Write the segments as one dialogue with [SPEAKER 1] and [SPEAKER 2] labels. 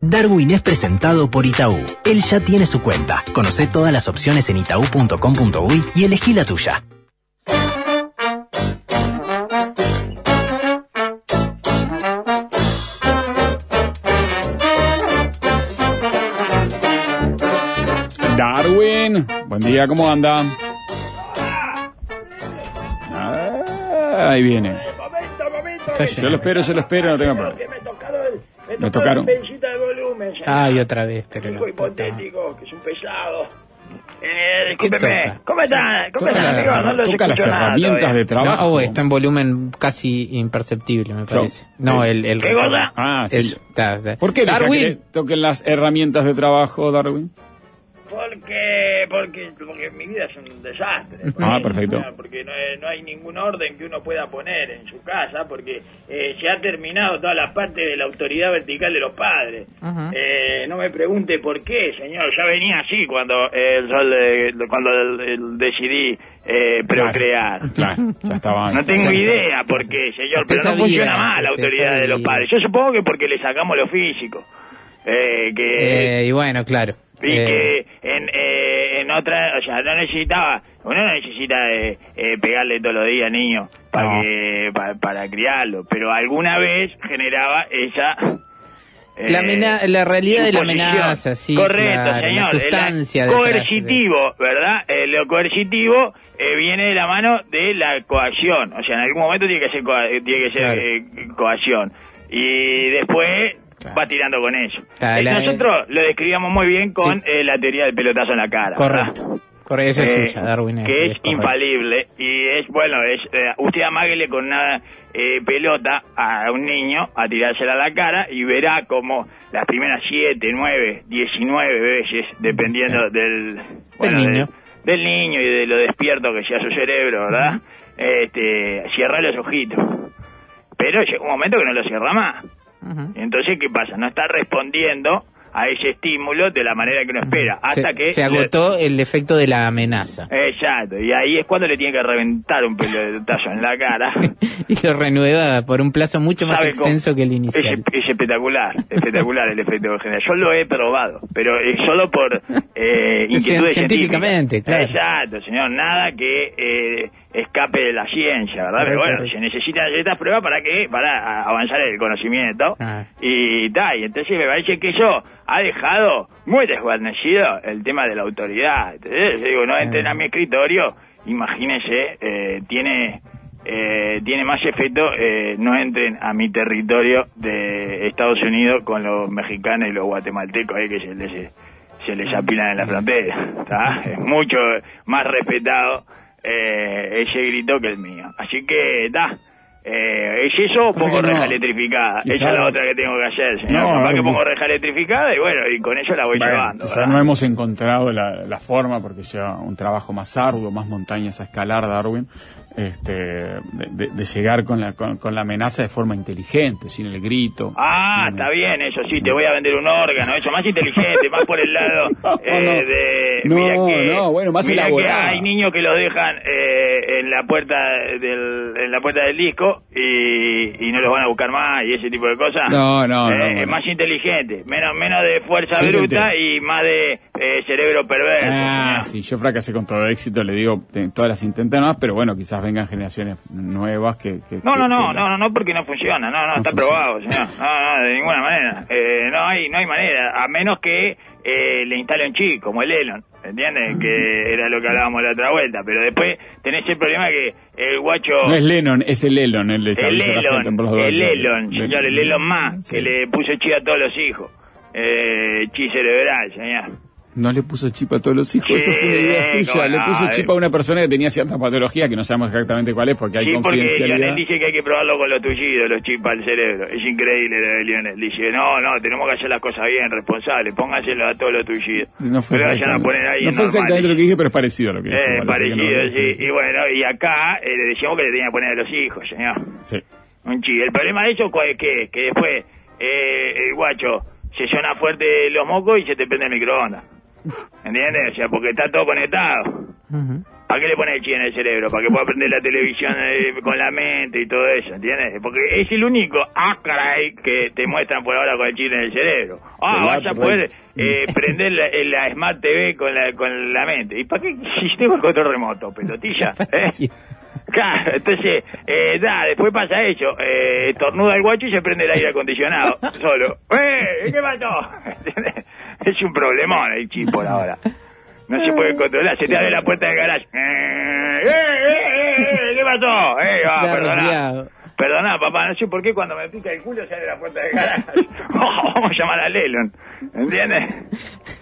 [SPEAKER 1] Darwin es presentado por Itaú. Él ya tiene su cuenta. Conoce todas las opciones en itaú.com.uy y elegí la tuya.
[SPEAKER 2] Darwin, buen día, ¿cómo anda? Ah, ahí viene.
[SPEAKER 3] Momento, momento.
[SPEAKER 4] Está
[SPEAKER 2] Yo lo espero, yo lo espero, no tengo problema.
[SPEAKER 3] Me tocaron,
[SPEAKER 4] Ay, otra vez, pero
[SPEAKER 3] Hijo hipotético, que es un pesado. Eh, discúlpeme. ¿Cómo están? ¿Cómo están,
[SPEAKER 2] las,
[SPEAKER 3] amigos? No los
[SPEAKER 2] toca las
[SPEAKER 3] nada
[SPEAKER 2] herramientas
[SPEAKER 3] todavía.
[SPEAKER 2] de trabajo.
[SPEAKER 4] No, oh, está en volumen casi imperceptible, me parece. No, el, el
[SPEAKER 3] ¿Qué cosa?
[SPEAKER 2] Ah, sí.
[SPEAKER 4] Eso, está, está.
[SPEAKER 2] ¿Por qué deja que le
[SPEAKER 4] Darwin,
[SPEAKER 2] toquen las herramientas de trabajo, Darwin?
[SPEAKER 3] Porque, porque, porque mi vida es un desastre.
[SPEAKER 2] Ah, perfecto.
[SPEAKER 3] Porque no hay, no hay ningún orden que uno pueda poner en su casa, porque eh, se ha terminado toda la parte de la autoridad vertical de los padres. Eh, no me pregunte por qué, señor. Ya venía así cuando eh, el sol, eh, cuando el- el decidí eh, procrear.
[SPEAKER 2] Claro, ya estaba.
[SPEAKER 3] No tengo idea por qué, señor, pero no funciona más la autoridad de los padres. Yo supongo que porque le sacamos lo físico. Eh, que
[SPEAKER 4] eh, y bueno, claro.
[SPEAKER 3] Y
[SPEAKER 4] Eh,
[SPEAKER 3] que en, eh, en otra, o sea, no necesitaba, uno no necesita eh, eh, pegarle todos los días niño para
[SPEAKER 2] No.
[SPEAKER 3] que pa- para criarlo, pero alguna vez generaba esa eh,
[SPEAKER 4] La amena- la realidad de la amenaza, sí,
[SPEAKER 3] correcto,
[SPEAKER 4] claro, la
[SPEAKER 3] señor,
[SPEAKER 4] sustancia
[SPEAKER 3] El
[SPEAKER 4] detrás de-
[SPEAKER 3] coercitivo, ¿verdad? Eh, lo coercitivo eh, viene de la mano de la coacción, o sea, en algún momento tiene que ser eh, tiene que ser
[SPEAKER 4] Claro.
[SPEAKER 3] eh, coacción y después
[SPEAKER 4] Claro.
[SPEAKER 3] va tirando con eso.
[SPEAKER 4] Claro,
[SPEAKER 3] Eh,
[SPEAKER 4] la-
[SPEAKER 3] nosotros lo describíamos muy bien con
[SPEAKER 4] Sí.
[SPEAKER 3] eh, la teoría del pelotazo en la cara. ¿verdad?
[SPEAKER 4] correcto. Correcto, esa es
[SPEAKER 3] Eh,
[SPEAKER 4] suya, Darwin.
[SPEAKER 3] que es,
[SPEAKER 4] correcto.
[SPEAKER 3] infalible y es bueno es eh, usted amáguele con una eh, pelota a un niño a tirársela a la cara y verá como las primeras 7, 9, 19 veces dependiendo del
[SPEAKER 4] niño.
[SPEAKER 3] del, del niño y de lo despierto que sea su cerebro verdad este cierra los ojitos pero llega un momento que no lo cierra más Entonces qué pasa no está respondiendo a ese estímulo de la manera que uno espera hasta
[SPEAKER 4] se,
[SPEAKER 3] que
[SPEAKER 4] se
[SPEAKER 3] le-
[SPEAKER 4] agotó el efecto de la amenaza.
[SPEAKER 3] Exacto, y ahí es cuando le tiene que reventar un pelotazo en la cara.
[SPEAKER 4] y lo renueva por un plazo mucho más extenso que el inicial.
[SPEAKER 3] es espectacular, espectacular el efecto que genera. Yo lo he probado, pero es solo por eh, inquietudes
[SPEAKER 4] Científicamente,
[SPEAKER 3] científicas.
[SPEAKER 4] claro.
[SPEAKER 3] Exacto, señor, nada que eh, escape de la ciencia, ¿verdad? Pero bueno, se necesitan ciertas pruebas para que para avanzar el conocimiento.
[SPEAKER 4] Ah.
[SPEAKER 3] Y tal, y entonces me parece que eso ha dejado muy desguarnecido el tema de la autoridad. Entonces, digo, no entren a mi escritorio, imagínese, eh, tiene eh, tiene más efecto, eh, no entren a mi territorio de Estados Unidos con los mexicanos y los guatemaltecos ahí que se les, se les apilan en la frontera. ¿tá? Es mucho más respetado eh, ese grito que el mío. Así que, está. Eh, ¿Es eso o pongo
[SPEAKER 2] no.
[SPEAKER 3] reja electrificada? Esa es la otra que tengo que hacer, señor.
[SPEAKER 2] No,
[SPEAKER 3] Capaz que pongo reja electrificada y bueno, y con eso la voy
[SPEAKER 2] Bueno,
[SPEAKER 3] llevando.
[SPEAKER 2] quizá
[SPEAKER 3] ¿verdad?
[SPEAKER 2] no hemos encontrado la, la forma porque lleva un trabajo más arduo, más montañas a escalar, Darwin, este, de, de- llegar con la, con, con la amenaza de forma inteligente, sin el grito.
[SPEAKER 3] Ah,
[SPEAKER 2] sin-
[SPEAKER 3] está bien, eso sí, te voy a vender un órgano, eso más inteligente, más por el lado eh,
[SPEAKER 2] No,
[SPEAKER 3] de...
[SPEAKER 2] no,
[SPEAKER 3] mira que,
[SPEAKER 2] no, bueno, más
[SPEAKER 3] mira que hay niños que lo dejan eh, en la puerta del en la puerta del disco y, y no los van a buscar más y ese tipo de cosas.
[SPEAKER 2] No, no,
[SPEAKER 3] Eh,
[SPEAKER 2] no,
[SPEAKER 3] Es
[SPEAKER 2] bueno.
[SPEAKER 3] más inteligente, menos menos de fuerza bruta y más de eh, cerebro perverso.
[SPEAKER 2] Ah, sí, yo fracasé con todo éxito, le digo, todas las intenté más, pero bueno, quizás vengan generaciones nuevas que... que-
[SPEAKER 3] No,
[SPEAKER 2] que-
[SPEAKER 3] no, no,
[SPEAKER 2] que-
[SPEAKER 3] no, no, no, porque no funciona, no, no, está probado, señor. No, no, de ninguna manera. Eh, no hay, no hay manera, a menos que eh, le instale un chip, como el Elon, ¿entiendes? Que era lo que hablábamos la otra vuelta, pero después tenés el problema que el guacho...
[SPEAKER 2] No es Lennon, es el Elon, el de
[SPEAKER 3] el Elon,
[SPEAKER 2] por los dos.
[SPEAKER 3] el Elon, señor, el Elon más,
[SPEAKER 2] Sí.
[SPEAKER 3] que le puso chip a todos los hijos. Eh, chi cerebral, señor.
[SPEAKER 2] No le puso chip a todos los hijos, eso fue una idea suya. Le puso chip a una persona que tenía cierta patología que no sabemos exactamente cuál es porque hay
[SPEAKER 3] Sí, porque
[SPEAKER 2] confidencialidad.
[SPEAKER 3] Lionel dice que hay que probarlo con los tullidos, los chips al cerebro. Es increíble lo de Lionel. Dice, no, no, tenemos que hacer las cosas bien, responsables. Pónganselo a todos los tullidos.
[SPEAKER 2] No fue, exactamente,
[SPEAKER 3] poner ahí
[SPEAKER 2] no fue exactamente lo que dije, pero es parecido a lo que dijo.
[SPEAKER 3] Eh,
[SPEAKER 2] no-
[SPEAKER 3] parecido,
[SPEAKER 2] sí,
[SPEAKER 3] sí. Y bueno, y acá eh, le decíamos que le tenía que poner a los hijos, señor.
[SPEAKER 2] sí.
[SPEAKER 3] Un chip. El problema de eso cuál es que, que después eh, el guacho se suena fuerte los mocos y se te prende el microondas. ¿Entiendes? O sea, porque está todo conectado. ¿Para qué le pone el chip en el cerebro? Para que pueda aprender la televisión eh, con la mente y todo eso, ¿entiendes? Porque es el único, ah, caray, que te muestran por ahora con el chip en el cerebro. Ah, vas a poder eh, prender la, eh, la Smart TV con la, con la mente. ¿Y para qué? Si tengo el control remoto, pelotilla. ¿eh? Claro, entonces, eh, da, después pasa eso, eh, estornuda el guacho y se prende el aire acondicionado, solo. ¡Eh! ¿Qué pasó? ¿Entendés? Es un problemón el chip por ahora. No se puede controlar, se te abre la puerta del garage. ¡Eh! ¡Eh! ¡Eh! eh, ¿Qué pasó? ¡Eh! va,
[SPEAKER 4] Está
[SPEAKER 3] perdoná. papá, no sé por qué cuando me pica el culo se abre la puerta del garage. Oh, vamos a llamar a Lelon, ¿entiendes?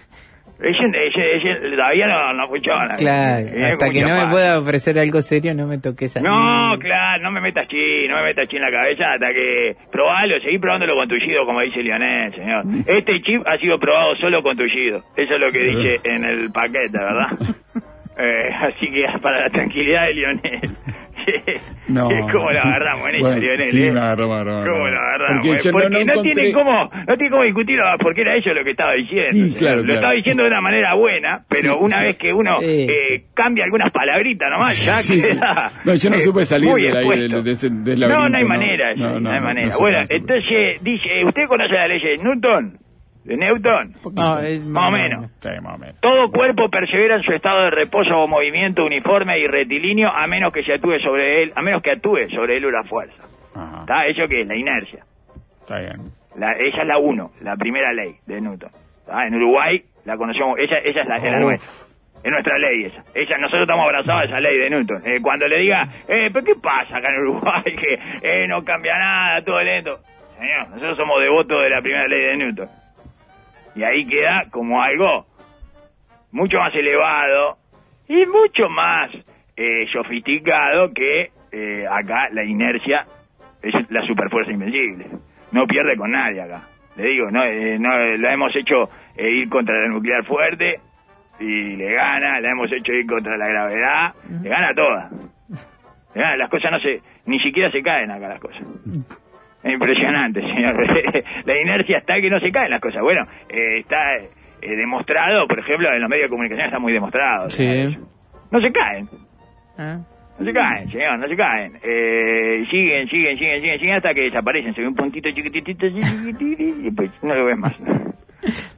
[SPEAKER 3] Ella, ella, ella todavía no, no funciona.
[SPEAKER 4] Claro, hasta que no me pueda ofrecer algo serio, no me toques a
[SPEAKER 3] No, claro, no me metas chi, no me metas chi en la cabeza hasta que probalo, seguí probándolo con tullido, como dice Lionel, señor. Este chip ha sido probado solo con tullido. Eso es lo que dice en el paquete, ¿verdad? Eh, así que para la tranquilidad de Lionel.
[SPEAKER 2] No.
[SPEAKER 3] ¿Cómo lo agarramos en eso,
[SPEAKER 2] Bueno,
[SPEAKER 3] Lionel?
[SPEAKER 2] sí,
[SPEAKER 3] eh?
[SPEAKER 2] me agarró, me agarró, me
[SPEAKER 3] ¿Cómo lo agarramos?
[SPEAKER 2] Porque
[SPEAKER 3] eh?
[SPEAKER 2] yo no-
[SPEAKER 3] Porque
[SPEAKER 2] no
[SPEAKER 3] no,
[SPEAKER 2] encontré-
[SPEAKER 3] tiene cómo, no tiene cómo discutir, ah, porque era eso lo que estaba diciendo.
[SPEAKER 2] Sí, claro,
[SPEAKER 3] Lo
[SPEAKER 2] claro.
[SPEAKER 3] estaba diciendo de una manera buena, pero
[SPEAKER 2] Sí,
[SPEAKER 3] una
[SPEAKER 2] sí.
[SPEAKER 3] vez que uno
[SPEAKER 4] Sí,
[SPEAKER 3] eh, cambia algunas palabritas nomás, ya
[SPEAKER 2] Sí, sí.
[SPEAKER 3] queda,
[SPEAKER 2] No, yo no
[SPEAKER 3] eh,
[SPEAKER 2] supe salir de ahí,
[SPEAKER 3] expuesto.
[SPEAKER 2] de- de ese- del
[SPEAKER 3] No, no hay
[SPEAKER 2] no.
[SPEAKER 3] manera,
[SPEAKER 2] No,
[SPEAKER 3] no,
[SPEAKER 2] no,
[SPEAKER 3] hay
[SPEAKER 2] no,
[SPEAKER 3] manera.
[SPEAKER 2] no
[SPEAKER 3] bueno,
[SPEAKER 2] no
[SPEAKER 3] entonces, dice, eh, ¿usted conoce la ley de Newton? ¿De Newton?
[SPEAKER 4] No, es
[SPEAKER 3] Más o menos.
[SPEAKER 2] Sí, más o menos.
[SPEAKER 3] Todo cuerpo persevera en su estado de reposo o movimiento uniforme y rectilíneo a menos que se actúe sobre él, a menos que actúe sobre él una fuerza.
[SPEAKER 2] Ajá,
[SPEAKER 3] ¿Está? ¿Eso qué es? La inercia.
[SPEAKER 2] está bien.
[SPEAKER 3] La, ella es la 1, la primera ley de Newton. ¿Está? En Uruguay la conocemos, ella, ella es la, la nuestra. Es nuestra ley esa. ella. Nosotros estamos abrazados a esa ley de Newton. Eh, cuando le diga, eh, ¿pero qué pasa acá en Uruguay? Que eh, no cambia nada, todo lento. Señor, nosotros somos devotos de la primera ley de Newton. Y ahí queda como algo mucho más elevado y mucho más eh, sofisticado que eh, acá la inercia es la superfuerza invencible. No pierde con nadie acá. Le digo, no, eh, no la hemos hecho eh, ir contra la nuclear fuerte y le gana, la hemos hecho ir contra la gravedad, le gana toda. Le gana, las cosas no se, ni siquiera se caen acá las cosas. Es impresionante, señor. la inercia está que no se caen las cosas. Bueno, eh, está eh, demostrado, por ejemplo, en los medios de comunicación está muy demostrado.
[SPEAKER 4] Sí.
[SPEAKER 3] señor. No se caen.
[SPEAKER 4] Ah,
[SPEAKER 3] No se caen, señor, no se caen. Eh, siguen, siguen, siguen, siguen, siguen hasta que desaparecen. Se ve un puntito chiquitito, chiquitito, y después no lo ves más.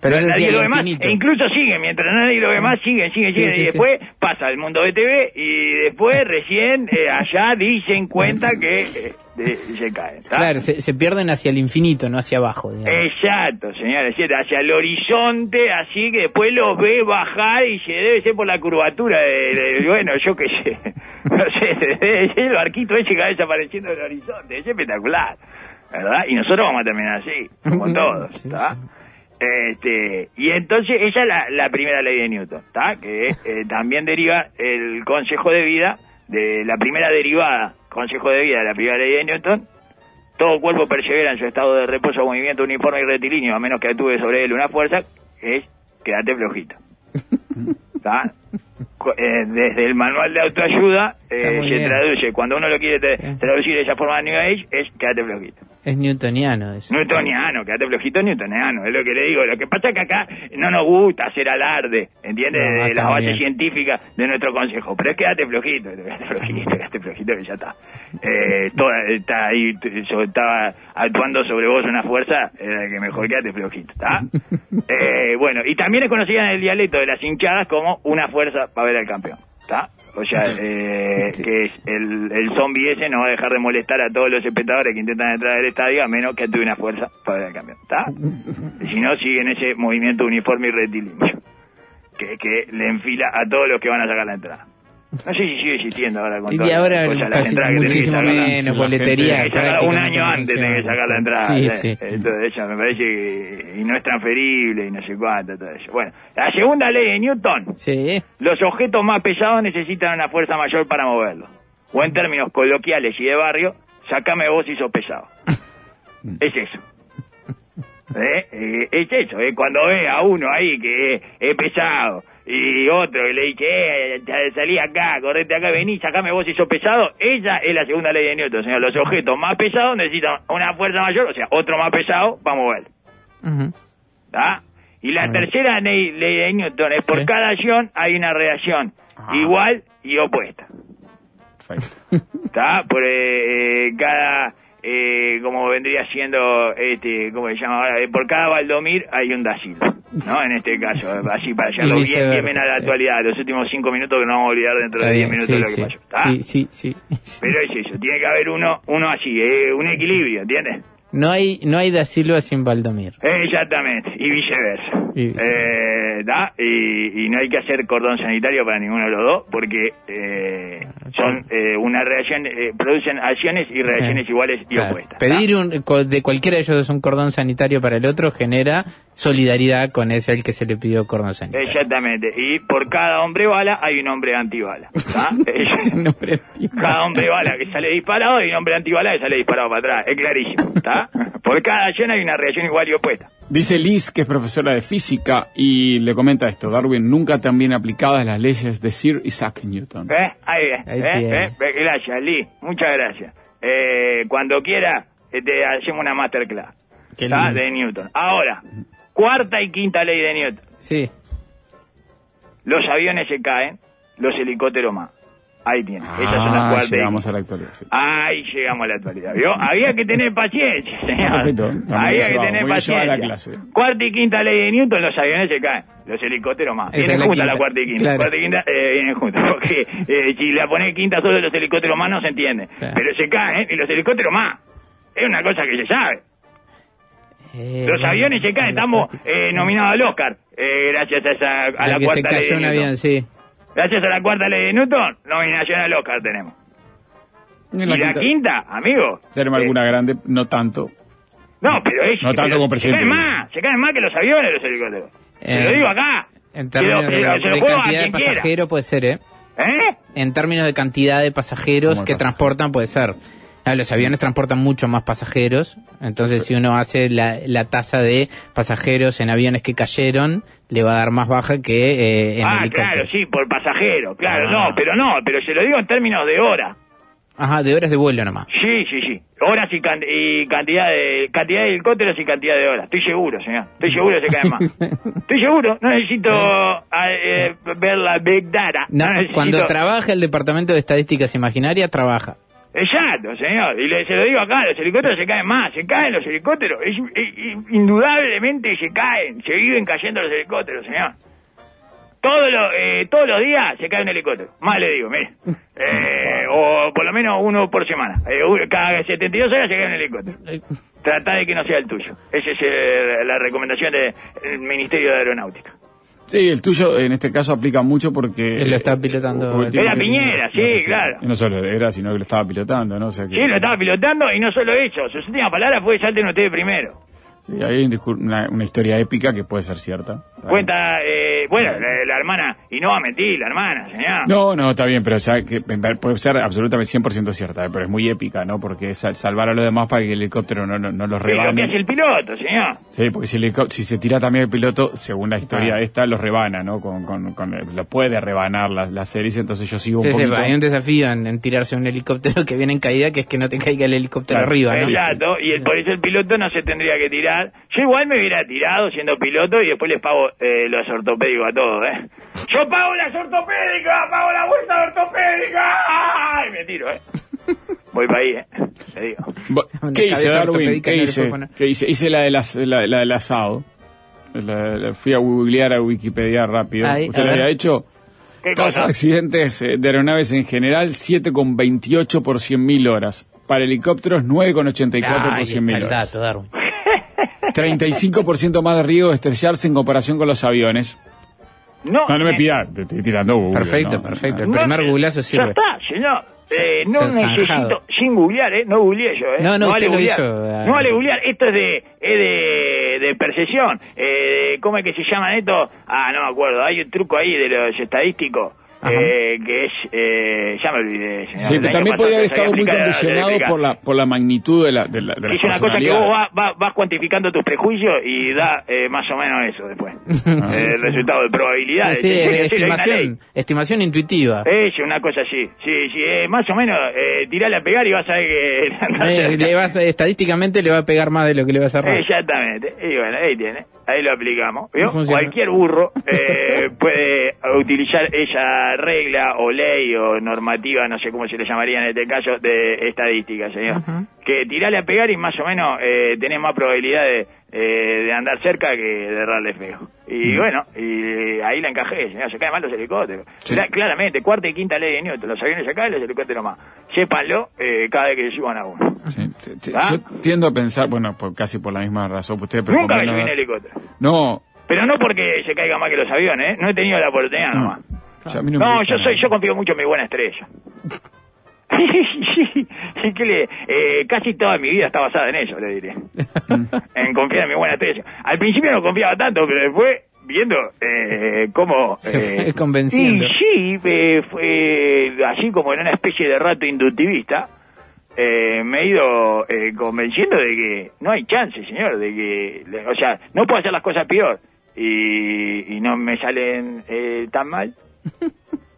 [SPEAKER 4] Pero eso
[SPEAKER 3] nadie lo ve más. E incluso siguen, mientras nadie lo ve más, siguen, siguen,
[SPEAKER 4] Sí,
[SPEAKER 3] siguen.
[SPEAKER 4] sí,
[SPEAKER 3] y después pasa al mundo de TV y después recién eh, allá dicen cuenta que eh, de- se caen. ¿tá?
[SPEAKER 4] Claro, se, se pierden hacia el infinito, no hacia abajo, digamos.
[SPEAKER 3] Exacto, señores, hacia el horizonte, así que después los ve bajar y se debe ser por la curvatura de, de- bueno, yo qué sé, no sé, el barquito ese que va desapareciendo del horizonte, es espectacular, ¿verdad? Y nosotros vamos a terminar así, como todos, ¿está? Este, y entonces esa es la, la primera ley de Newton, ¿está? Que eh, también deriva el consejo de vida de la primera derivada, consejo de vida de la primera ley de Newton, todo cuerpo persevera en su estado de reposo, movimiento uniforme y rectilíneo, a menos que actúe sobre él una fuerza, es quédate flojito. ¿Está? Eh, desde el manual de autoayuda eh, se
[SPEAKER 4] bien.
[SPEAKER 3] traduce, cuando uno lo quiere
[SPEAKER 4] Sí.
[SPEAKER 3] traducir de esa forma de New Age, es quédate flojito.
[SPEAKER 4] Es newtoniano eso.
[SPEAKER 3] Newtoniano, quédate flojito newtoniano, es lo que le digo. Lo que pasa es que acá no nos gusta hacer alarde, ¿entiendes?
[SPEAKER 4] No,
[SPEAKER 3] de las bases científicas de nuestro consejo. Pero es quédate flojito, quédate flojito, quédate flojito que ya está. Eh, toda- está ahí, yo estaba actuando sobre vos una fuerza, que mejor quédate flojito, ¿está? Eh, bueno, y también es conocida en el dialecto de las hinchadas como una fuerza para ver al campeón, ¿está? O sea, eh, que el, el zombie ese no va a dejar de molestar a todos los espectadores que intentan entrar al estadio a menos que actúe una fuerza para ver al campeón, ¿está? Si no, siguen ese movimiento uniforme y rectilíneo que, que le enfila a todos los que van a sacar la entrada. No sé si sigue existiendo ahora con
[SPEAKER 4] Y
[SPEAKER 3] las
[SPEAKER 4] ahora
[SPEAKER 3] cosas, las
[SPEAKER 4] casi
[SPEAKER 3] entradas que tenés que
[SPEAKER 4] muchísimo
[SPEAKER 3] sacar.
[SPEAKER 4] menos,
[SPEAKER 2] la
[SPEAKER 4] boletería.
[SPEAKER 3] Sacar un año antes tenés que sacar la entrada.
[SPEAKER 4] Sí,
[SPEAKER 3] ¿eh?
[SPEAKER 4] sí.
[SPEAKER 3] Entonces eso me parece que y no es transferible y no sé cuánto, todo eso. Bueno, la segunda ley de Newton.
[SPEAKER 4] Sí,
[SPEAKER 3] Los objetos más pesados necesitan una fuerza mayor para moverlos. O en términos coloquiales y de barrio, sacame vos si sos pesado. es eso. ¿Eh? Eh, es eso, ¿eh? cuando ve a uno ahí que es, es pesado y otro que le dice, eh, ya salí acá, correte acá, vení, sacame vos si sos pesado, ella es la segunda ley de Newton, señor. Los objetos más pesados necesitan una fuerza mayor, o sea, otro más pesado para mover.
[SPEAKER 4] Ujú.
[SPEAKER 3] ¿Tá? Y la tercera ley, ley de Newton es por
[SPEAKER 4] Sí.
[SPEAKER 3] cada acción hay una reacción.
[SPEAKER 2] Ah.
[SPEAKER 3] igual y opuesta.
[SPEAKER 2] Perfecto.
[SPEAKER 3] ¿Está? Por eh, eh, cada, eh, como vendría siendo, este, ¿cómo se llama ahora? Eh, por cada Valdomir hay un Dacilo, ¿no? En este caso, así para llevarlo bien, bien a la
[SPEAKER 4] sí.
[SPEAKER 3] actualidad, los últimos cinco minutos que no vamos a olvidar dentro
[SPEAKER 4] Está
[SPEAKER 3] de diez
[SPEAKER 4] bien,
[SPEAKER 3] minutos
[SPEAKER 4] sí,
[SPEAKER 3] de lo que pasó.
[SPEAKER 4] sí, sí, sí, sí.
[SPEAKER 3] Pero es eso, tiene que haber uno, uno así, eh, un equilibrio, ¿entiendes?
[SPEAKER 4] No hay, no hay Da Silva sin Valdomir.
[SPEAKER 3] Exactamente, y viceversa.
[SPEAKER 4] Y viceversa.
[SPEAKER 3] Eh, ¿da? Y, y no hay que hacer cordón sanitario para ninguno de los dos porque eh, son eh, una reacción, eh, producen acciones y reacciones
[SPEAKER 4] Sí.
[SPEAKER 3] iguales y opuestas.
[SPEAKER 4] pedir un, de cualquiera de ellos un cordón sanitario para el otro genera solidaridad con ese al que se le pidió cordón sanitario.
[SPEAKER 3] Exactamente, y por cada hombre bala hay un hombre antibala.
[SPEAKER 4] un nombre antiguo.
[SPEAKER 3] cada hombre bala que sale disparado hay un hombre antibala que sale disparado para atrás, es clarísimo. Por cada acción hay una reacción igual y opuesta.
[SPEAKER 2] Dice Liz, que es profesora de física, y le comenta esto. Darwin, nunca tan bien aplicadas las leyes de Sir Isaac Newton.
[SPEAKER 3] ¿Eh? Ahí bien.
[SPEAKER 4] Ahí
[SPEAKER 3] ¿eh? ¿eh? Gracias, Lee. Muchas gracias. Eh, cuando quiera, eh, te hacemos una masterclass.
[SPEAKER 4] Lindo.
[SPEAKER 3] De Newton. Ahora, cuarta y quinta ley de Newton.
[SPEAKER 4] Sí.
[SPEAKER 3] Los aviones se caen, los helicópteros más. Ahí tiene. Esas son las
[SPEAKER 2] Ah,
[SPEAKER 3] cuartas y
[SPEAKER 2] llegamos a la actualidad. sí.
[SPEAKER 3] Ahí llegamos a la actualidad. ¿vio? Había que tener paciencia, señor.
[SPEAKER 2] Perfecto. Muy
[SPEAKER 3] Había que tener paciencia.
[SPEAKER 2] la clase.
[SPEAKER 3] Cuarta y quinta ley de Newton, los aviones se caen. Los helicópteros más.
[SPEAKER 4] Esa
[SPEAKER 3] Vienen
[SPEAKER 4] es la
[SPEAKER 3] juntas la cuarta y quinta.
[SPEAKER 4] Claro.
[SPEAKER 3] Cuarta y quinta eh, vienen juntas. Porque eh, si la pones quinta solo los helicópteros más no se entiende.
[SPEAKER 4] Claro.
[SPEAKER 3] Pero se caen y los helicópteros más. Es una cosa que se sabe.
[SPEAKER 4] Eh,
[SPEAKER 3] Los aviones se caen. Estamos eh, nominados al Oscar. eh, gracias a, esa, a
[SPEAKER 4] Al
[SPEAKER 3] la
[SPEAKER 4] que se
[SPEAKER 3] cuarta ley de
[SPEAKER 4] cayó un avión, sí.
[SPEAKER 3] Gracias a la cuarta ley de Newton, nominación al Oscar tenemos.
[SPEAKER 2] En
[SPEAKER 3] y
[SPEAKER 2] la quinta-
[SPEAKER 3] quinta, amigo.
[SPEAKER 2] Tenemos
[SPEAKER 3] eh,
[SPEAKER 2] alguna grande, no tanto.
[SPEAKER 3] No, pero es.
[SPEAKER 2] No tanto
[SPEAKER 3] pero
[SPEAKER 2] como
[SPEAKER 3] Se caen más, se caen más que los aviones los helicópteros.
[SPEAKER 4] Eh,
[SPEAKER 3] Te lo digo acá.
[SPEAKER 4] En términos de, de cantidad de pasajeros puede ser, ¿eh?
[SPEAKER 3] ¿Eh?
[SPEAKER 4] En términos de cantidad de pasajeros que
[SPEAKER 2] pasajero.
[SPEAKER 4] transportan puede ser. Ah, Los aviones transportan mucho más pasajeros, entonces si uno hace la, la tasa de pasajeros en aviones que cayeron, le va a dar más baja que eh, en
[SPEAKER 3] Ah, claro, sí, por pasajero, claro,
[SPEAKER 2] Ah.
[SPEAKER 3] no, pero no, pero se lo digo en términos de hora.
[SPEAKER 4] Ajá, de horas de vuelo nomás.
[SPEAKER 3] Sí, sí, sí. Horas y, can- y cantidad de cantidad de helicópteros y cantidad de horas. Estoy seguro, señor. Estoy seguro que se caen más. Estoy seguro. No necesito ah, eh, ver la Big Data.
[SPEAKER 4] No,
[SPEAKER 3] No necesito-
[SPEAKER 4] cuando trabaja el Departamento de Estadísticas Imaginarias, trabaja.
[SPEAKER 3] Exacto, señor. Y le, se lo digo acá, los helicópteros se caen más, se caen los helicópteros. Es, es- es- indudablemente se caen, se viven cayendo los helicópteros, señor. Todos los, eh, todos los días se cae un helicóptero. Más le digo, mire. Eh, o por lo menos uno por semana. Eh, cada 72 horas se cae un helicóptero.
[SPEAKER 4] Eh,
[SPEAKER 3] Trata de que no sea el tuyo. Esa es eh, la recomendación del Ministerio de Aeronáutica.
[SPEAKER 2] Sí, el tuyo en este caso aplica mucho porque...
[SPEAKER 4] Él lo está pilotando.
[SPEAKER 2] porque tiene
[SPEAKER 3] Era
[SPEAKER 2] que-
[SPEAKER 3] Piñera, sí, claro.
[SPEAKER 2] Y no solo era, sino que lo estaba pilotando, ¿no? O sea que,
[SPEAKER 3] Sí, lo estaba pilotando y no solo eso. Sus últimas palabras fue salten ustedes primero.
[SPEAKER 2] Sí, hay una, una historia épica que puede ser cierta.
[SPEAKER 3] Cuenta, eh, bueno, la, la hermana, y no va a mentir, la hermana, señor.
[SPEAKER 2] No, no, está bien, pero o sea, que puede ser absolutamente 100% cierta, eh, pero es muy épica, ¿no? Porque es sal- salvar a los demás para que el helicóptero no, no, no los
[SPEAKER 3] Es lo que
[SPEAKER 2] rebane.
[SPEAKER 3] hace el piloto, señor.
[SPEAKER 2] Sí, porque si, el helicó- si se tira también el piloto, según la historia
[SPEAKER 4] Ah.
[SPEAKER 2] esta, los rebana, ¿no? Con, con, con- lo puede rebanar las las series, entonces yo sigo un
[SPEAKER 4] Sí,
[SPEAKER 2] poquito...
[SPEAKER 4] hay un desafío en, en tirarse un helicóptero que viene en caída, que es que no te caiga el helicóptero
[SPEAKER 2] Claro.
[SPEAKER 4] arriba, ¿no?
[SPEAKER 2] Sí, sí.
[SPEAKER 3] Exacto, y el, por eso el piloto no se tendría que tirar. Yo igual me hubiera tirado siendo piloto y después les pago eh, los ortopédicos a todos, ¿eh? Yo pago las ortopédicas, pago la bolsa ortopédica. ¡Ay! Me tiro, ¿eh? Voy para ahí, ¿eh? Te digo.
[SPEAKER 2] ¿Qué hice, Darwin?
[SPEAKER 4] ortopédica
[SPEAKER 2] ¿Qué hice?
[SPEAKER 4] puedo poner.
[SPEAKER 2] ¿Qué hice? Hice la, del as- la, la del asado. La- la- fui a googlear a Wikipedia rápido.
[SPEAKER 4] Ahí,
[SPEAKER 2] ¿Usted lo había hecho?
[SPEAKER 3] ¿Qué
[SPEAKER 2] Los
[SPEAKER 3] cosa?
[SPEAKER 2] accidentes de aeronaves en general, 7,28 por 100.000 horas. Para helicópteros, 9,84
[SPEAKER 4] Ahí
[SPEAKER 2] por
[SPEAKER 4] está
[SPEAKER 2] 100.000
[SPEAKER 4] el
[SPEAKER 2] horas.
[SPEAKER 4] dato, Darwin.
[SPEAKER 2] 35% más de riesgo de estrellarse en comparación con los aviones.
[SPEAKER 3] No,
[SPEAKER 2] No, no me
[SPEAKER 3] eh,
[SPEAKER 2] pida, te estoy tirando Google,
[SPEAKER 4] Perfecto,
[SPEAKER 2] ¿no?
[SPEAKER 4] perfecto. El
[SPEAKER 3] no,
[SPEAKER 4] primer
[SPEAKER 3] eh,
[SPEAKER 4] googleazo
[SPEAKER 3] Ya
[SPEAKER 4] sirve.
[SPEAKER 3] está, señor. Eh, no necesito,
[SPEAKER 4] zanjado.
[SPEAKER 3] sin googlear, ¿eh? No googleé yo, ¿eh?
[SPEAKER 4] No, no, usted
[SPEAKER 3] vale
[SPEAKER 4] lo
[SPEAKER 3] googlear.
[SPEAKER 4] hizo.
[SPEAKER 3] No vale googlear, esto es de, es de, de percepción. Eh, ¿Cómo es que se llaman esto? Ah, no me acuerdo. Hay un truco ahí de los estadísticos. Eh, que es, eh, ya me olvidé. señor.
[SPEAKER 2] Sí, pero también podía haber estado muy condicionado por la, por la magnitud de la, de la, de la
[SPEAKER 3] Es una cosa que vos vas, vas, vas cuantificando tus prejuicios y da eh, más o menos eso después. Eh, el resultado de.
[SPEAKER 4] Sí, sí,
[SPEAKER 3] ley.
[SPEAKER 4] estimación, estimación intuitiva.
[SPEAKER 3] Es una cosa así. Sí, sí, eh, más o menos, eh, tirale a pegar y vas a ver que...
[SPEAKER 4] Le vas a- estadísticamente le va a pegar más de lo que le va a cerrar.
[SPEAKER 3] Exactamente. Y bueno, ahí tiene. Ahí lo aplicamos. Cualquier burro puede utilizar esa regla o ley o normativa, no sé cómo se le llamaría en este caso, de estadística, señor. Que tirarle a pegar y más o menos eh, tenés más probabilidad de, eh, de andar cerca que de errarle feo. Y bueno, y ahí la encajé, señor, se caen mal los helicópteros.
[SPEAKER 2] Sí.
[SPEAKER 3] Claramente, cuarta y quinta ley de Newton, los aviones acá y los helicópteros más. Sépanlo eh, cada vez que suban a uno.
[SPEAKER 2] Sí,
[SPEAKER 3] ¿Ah?
[SPEAKER 2] Yo tiendo a pensar, bueno, por, casi por la misma razón usted, pero
[SPEAKER 3] Nunca me subí en helicóptero.
[SPEAKER 2] No,
[SPEAKER 3] Pero no porque se caiga más que los aviones, ¿eh? No he tenido la oportunidad
[SPEAKER 2] no.
[SPEAKER 3] nomás.
[SPEAKER 2] Ya a mí no
[SPEAKER 3] yo soy, yo confío mucho en mi buena estrella. Sí, que le, eh, casi toda mi vida está basada en eso, le diré. en confiar en mi buena estrella. Al principio no confiaba tanto, pero después, viendo eh, cómo...
[SPEAKER 4] Se
[SPEAKER 3] eh,
[SPEAKER 4] fue convenciendo.
[SPEAKER 3] Y sí, eh, fue así como en una especie de rato inductivista, eh, me he ido eh, convenciendo de que no hay chance, señor, de que... O sea, no puedo hacer las cosas peor y, y no me salen eh, tan mal.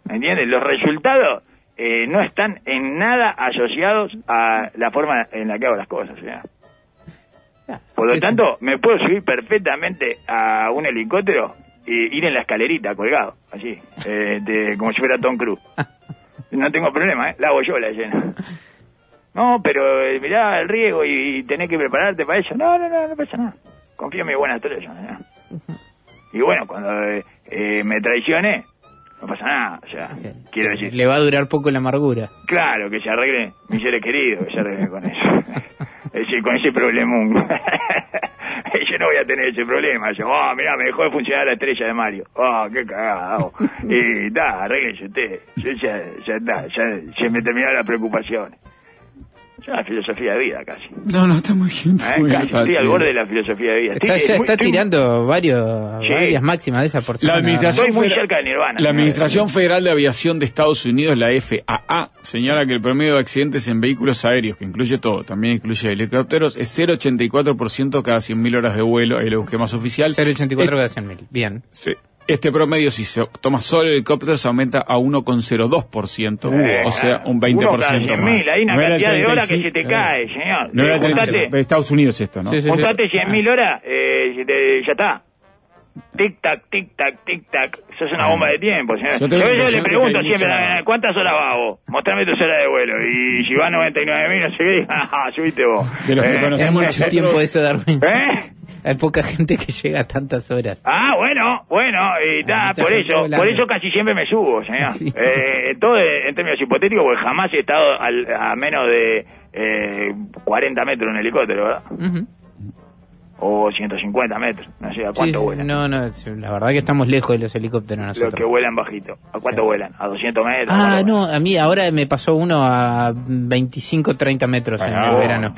[SPEAKER 3] ¿Me entiendes? Los resultados eh, no están en nada asociados a la forma en la que hago las cosas. señor. Por lo
[SPEAKER 4] Sí, sí.
[SPEAKER 3] tanto, me puedo subir perfectamente a un helicóptero y ir en la escalerita colgado, así, eh, de- como si fuera Tom Cruise. No tengo problema, ¿eh? La hago yo la escena. No, pero eh, mirá el riesgo y, y tenés que prepararte para eso. No, no, no, no pasa nada. Confío en mi buena estrella. ¿no? Y bueno, cuando eh, eh, me traicione, no pasa nada. O sea,
[SPEAKER 4] Sí,
[SPEAKER 3] quiero decir,
[SPEAKER 4] Le va a durar poco la amargura.
[SPEAKER 3] claro, que se arregle mis seres queridos, que se arregle con eso. Ese, con ese problemón. yo no voy a tener ese problema. Yo, oh, mirá, me dejó de funcionar la estrella de Mario. Oh, qué cagada. oh. Y da, arréglese usted. Yo ya, ya está, ya se me terminaron las preocupaciones. Es una filosofía de vida casi.
[SPEAKER 2] No, no, está muy bien. está
[SPEAKER 3] ¿eh?
[SPEAKER 2] muy
[SPEAKER 3] Casi estoy al borde de la filosofía de vida.
[SPEAKER 4] Está,
[SPEAKER 3] Estoy-
[SPEAKER 4] ya
[SPEAKER 3] eh, muy-
[SPEAKER 4] está
[SPEAKER 3] estoy-
[SPEAKER 4] tirando varios,
[SPEAKER 3] Sí.
[SPEAKER 4] varias máximas de esa porción.
[SPEAKER 2] La administración,
[SPEAKER 3] Estoy muy
[SPEAKER 2] Federal-
[SPEAKER 3] cerca de Nirvana,
[SPEAKER 2] la. Administración Federal de Aviación de Estados Unidos, la FAA, señala que el promedio de accidentes en vehículos aéreos, que incluye todo, también incluye helicópteros, es 0,84% cada 100.000 horas de vuelo, el esquema oficial.
[SPEAKER 4] 0,84
[SPEAKER 2] Eh,
[SPEAKER 4] cada 100.000. Bien.
[SPEAKER 2] sí. Este promedio, si se toma solo helicópteros, aumenta a 1,02%,
[SPEAKER 3] Eh,
[SPEAKER 2] o sea, un
[SPEAKER 3] uno
[SPEAKER 2] 20%
[SPEAKER 3] cada
[SPEAKER 2] más.
[SPEAKER 3] 100.000, hay una
[SPEAKER 2] No
[SPEAKER 3] cantidad de horas que
[SPEAKER 2] 35,
[SPEAKER 3] se te cae, señor.
[SPEAKER 2] No era
[SPEAKER 3] Eh,
[SPEAKER 2] el 35,
[SPEAKER 3] juntate-
[SPEAKER 2] de Estados Unidos esto, ¿no?
[SPEAKER 4] Sí, sí, sí.
[SPEAKER 3] Juntate 100.000 horas, eh, ya está. Tic tac, tic tac, tic tac. Eso es una bomba de tiempo, señor.
[SPEAKER 2] Yo
[SPEAKER 3] Yo, yo le pregunto siempre,
[SPEAKER 2] mucha-
[SPEAKER 3] eh, ¿cuántas horas va vos? Mostrame tus horas de vuelo. Y si va 99.000, no sé qué, ah, subiste vos.
[SPEAKER 2] De los que
[SPEAKER 3] Eh,
[SPEAKER 2] conocemos
[SPEAKER 4] Es mucho
[SPEAKER 2] nosotros-
[SPEAKER 4] tiempo eso, Darwin.
[SPEAKER 3] ¿Eh?
[SPEAKER 4] Hay poca gente que llega a tantas horas.
[SPEAKER 3] Ah, bueno, bueno, y está,
[SPEAKER 4] mucha
[SPEAKER 3] por eso, por eso casi siempre me subo, señor.
[SPEAKER 4] Sí.
[SPEAKER 3] Eh, todo en términos hipotéticos, porque jamás he estado al- a menos de eh, 40 metros en un helicóptero, ¿verdad? O 150 metros, no sé a cuánto
[SPEAKER 4] sí,
[SPEAKER 3] vuelan.
[SPEAKER 4] no, no, es- la verdad que estamos lejos de los helicópteros
[SPEAKER 3] Los
[SPEAKER 4] nosotros.
[SPEAKER 3] que vuelan bajito. ¿A cuánto vuelan? ¿A 200 metros?
[SPEAKER 4] Ah,
[SPEAKER 3] ¿Cuánto
[SPEAKER 4] no, a mí ahora me pasó uno a 25, 30 metros en
[SPEAKER 2] Ah,
[SPEAKER 4] el
[SPEAKER 2] oh,
[SPEAKER 4] verano.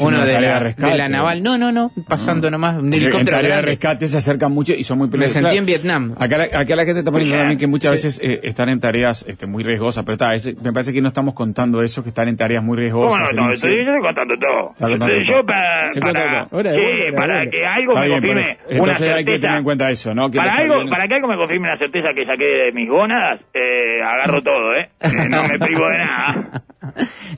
[SPEAKER 4] Uno
[SPEAKER 2] una
[SPEAKER 4] de la,
[SPEAKER 2] de rescate.
[SPEAKER 4] de la naval. No, no, no, pasando nomás. Un
[SPEAKER 2] en
[SPEAKER 4] helicóptero
[SPEAKER 2] tarea de rescate se acercan mucho y son muy peligrosos.
[SPEAKER 4] Me sentí en Vietnam.
[SPEAKER 2] Acá, la- acá la gente está poniendo también que muchas
[SPEAKER 3] Sí.
[SPEAKER 2] veces eh, están en tareas este, muy riesgosas, pero está, ese- me parece que no estamos contando eso, que están en tareas muy riesgosas.
[SPEAKER 3] ¿Cómo no?
[SPEAKER 2] en
[SPEAKER 3] no estoy, yo estoy contando todo. Yo, para,
[SPEAKER 2] cuenta
[SPEAKER 3] para, para que algo
[SPEAKER 2] Está
[SPEAKER 3] me
[SPEAKER 2] bien,
[SPEAKER 3] confirme
[SPEAKER 2] eso.
[SPEAKER 3] una
[SPEAKER 2] Entonces hay que
[SPEAKER 3] certeza.
[SPEAKER 2] tener en cuenta eso, ¿no? Que
[SPEAKER 3] para, algo,
[SPEAKER 2] aviones-
[SPEAKER 3] para que algo me confirme una certeza que saqué de mis gónadas, eh, agarro todo. Eh, No me privo de nada.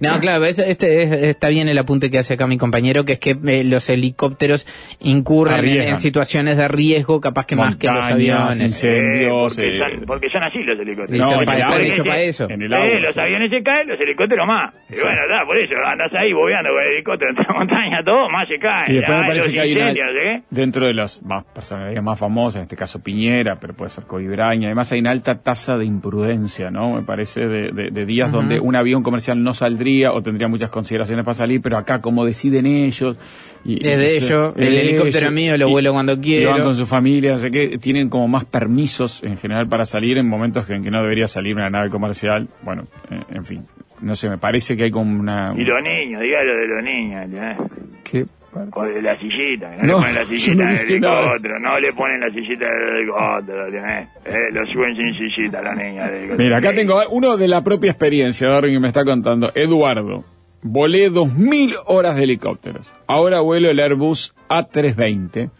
[SPEAKER 4] No, claro, eso- este es- está bien el apunte que hace acá mi compañero, que es que eh, los helicópteros incurren en, situaciones de riesgo, capaz que más que los aviones.
[SPEAKER 2] incendios,
[SPEAKER 3] porque,
[SPEAKER 2] eh,
[SPEAKER 3] son, porque son así los helicópteros.
[SPEAKER 2] No,
[SPEAKER 4] para- están hechos eso.
[SPEAKER 2] En el
[SPEAKER 3] Eh,
[SPEAKER 2] agua,
[SPEAKER 3] los
[SPEAKER 2] sí.
[SPEAKER 3] aviones se caen, los helicópteros más. Y bueno, está, por eso, andas ahí bobeando con el helicóptero entre la montaña, todo, más se caen.
[SPEAKER 2] Y después me
[SPEAKER 3] Ay,
[SPEAKER 2] parece
[SPEAKER 3] los
[SPEAKER 2] que hay una,
[SPEAKER 3] qué.
[SPEAKER 2] dentro de las más personalidades más famosas, en este caso Piñera, pero puede ser Coibraña, además hay una alta tasa de imprudencia, ¿no? Me parece de, de- de días donde un avión comercial no saldría o tendría muchas consideraciones para salir, pero acá como deciden ellos... Y,
[SPEAKER 4] Es de
[SPEAKER 2] y-
[SPEAKER 4] ellos, el helicóptero mío lo
[SPEAKER 2] y-
[SPEAKER 4] vuelo cuando
[SPEAKER 2] y
[SPEAKER 4] quiero.
[SPEAKER 2] van con su familia, no sé qué, tienen como más permisos en general para salir en momentos en que no debería salir una nave comercial. Bueno, eh, en fin, no sé, me parece que hay como una...
[SPEAKER 3] Y los niños, dígalo de los niños, ¿entendés?
[SPEAKER 2] ¿Qué?
[SPEAKER 3] O de la sillita, no,
[SPEAKER 2] No,
[SPEAKER 3] le ponen la sillita
[SPEAKER 2] no
[SPEAKER 3] al
[SPEAKER 2] dije nada de eso.
[SPEAKER 3] helicóptero, no le ponen la sillita al helicóptero, ¿entendés? Eh, lo suben sin sillita a la niña del.
[SPEAKER 2] Mira, acá tengo uno de la propia experiencia, Darwin, que me está contando. Eduardo, volé 2.000 horas de helicópteros. Ahora vuelo el Airbus A320.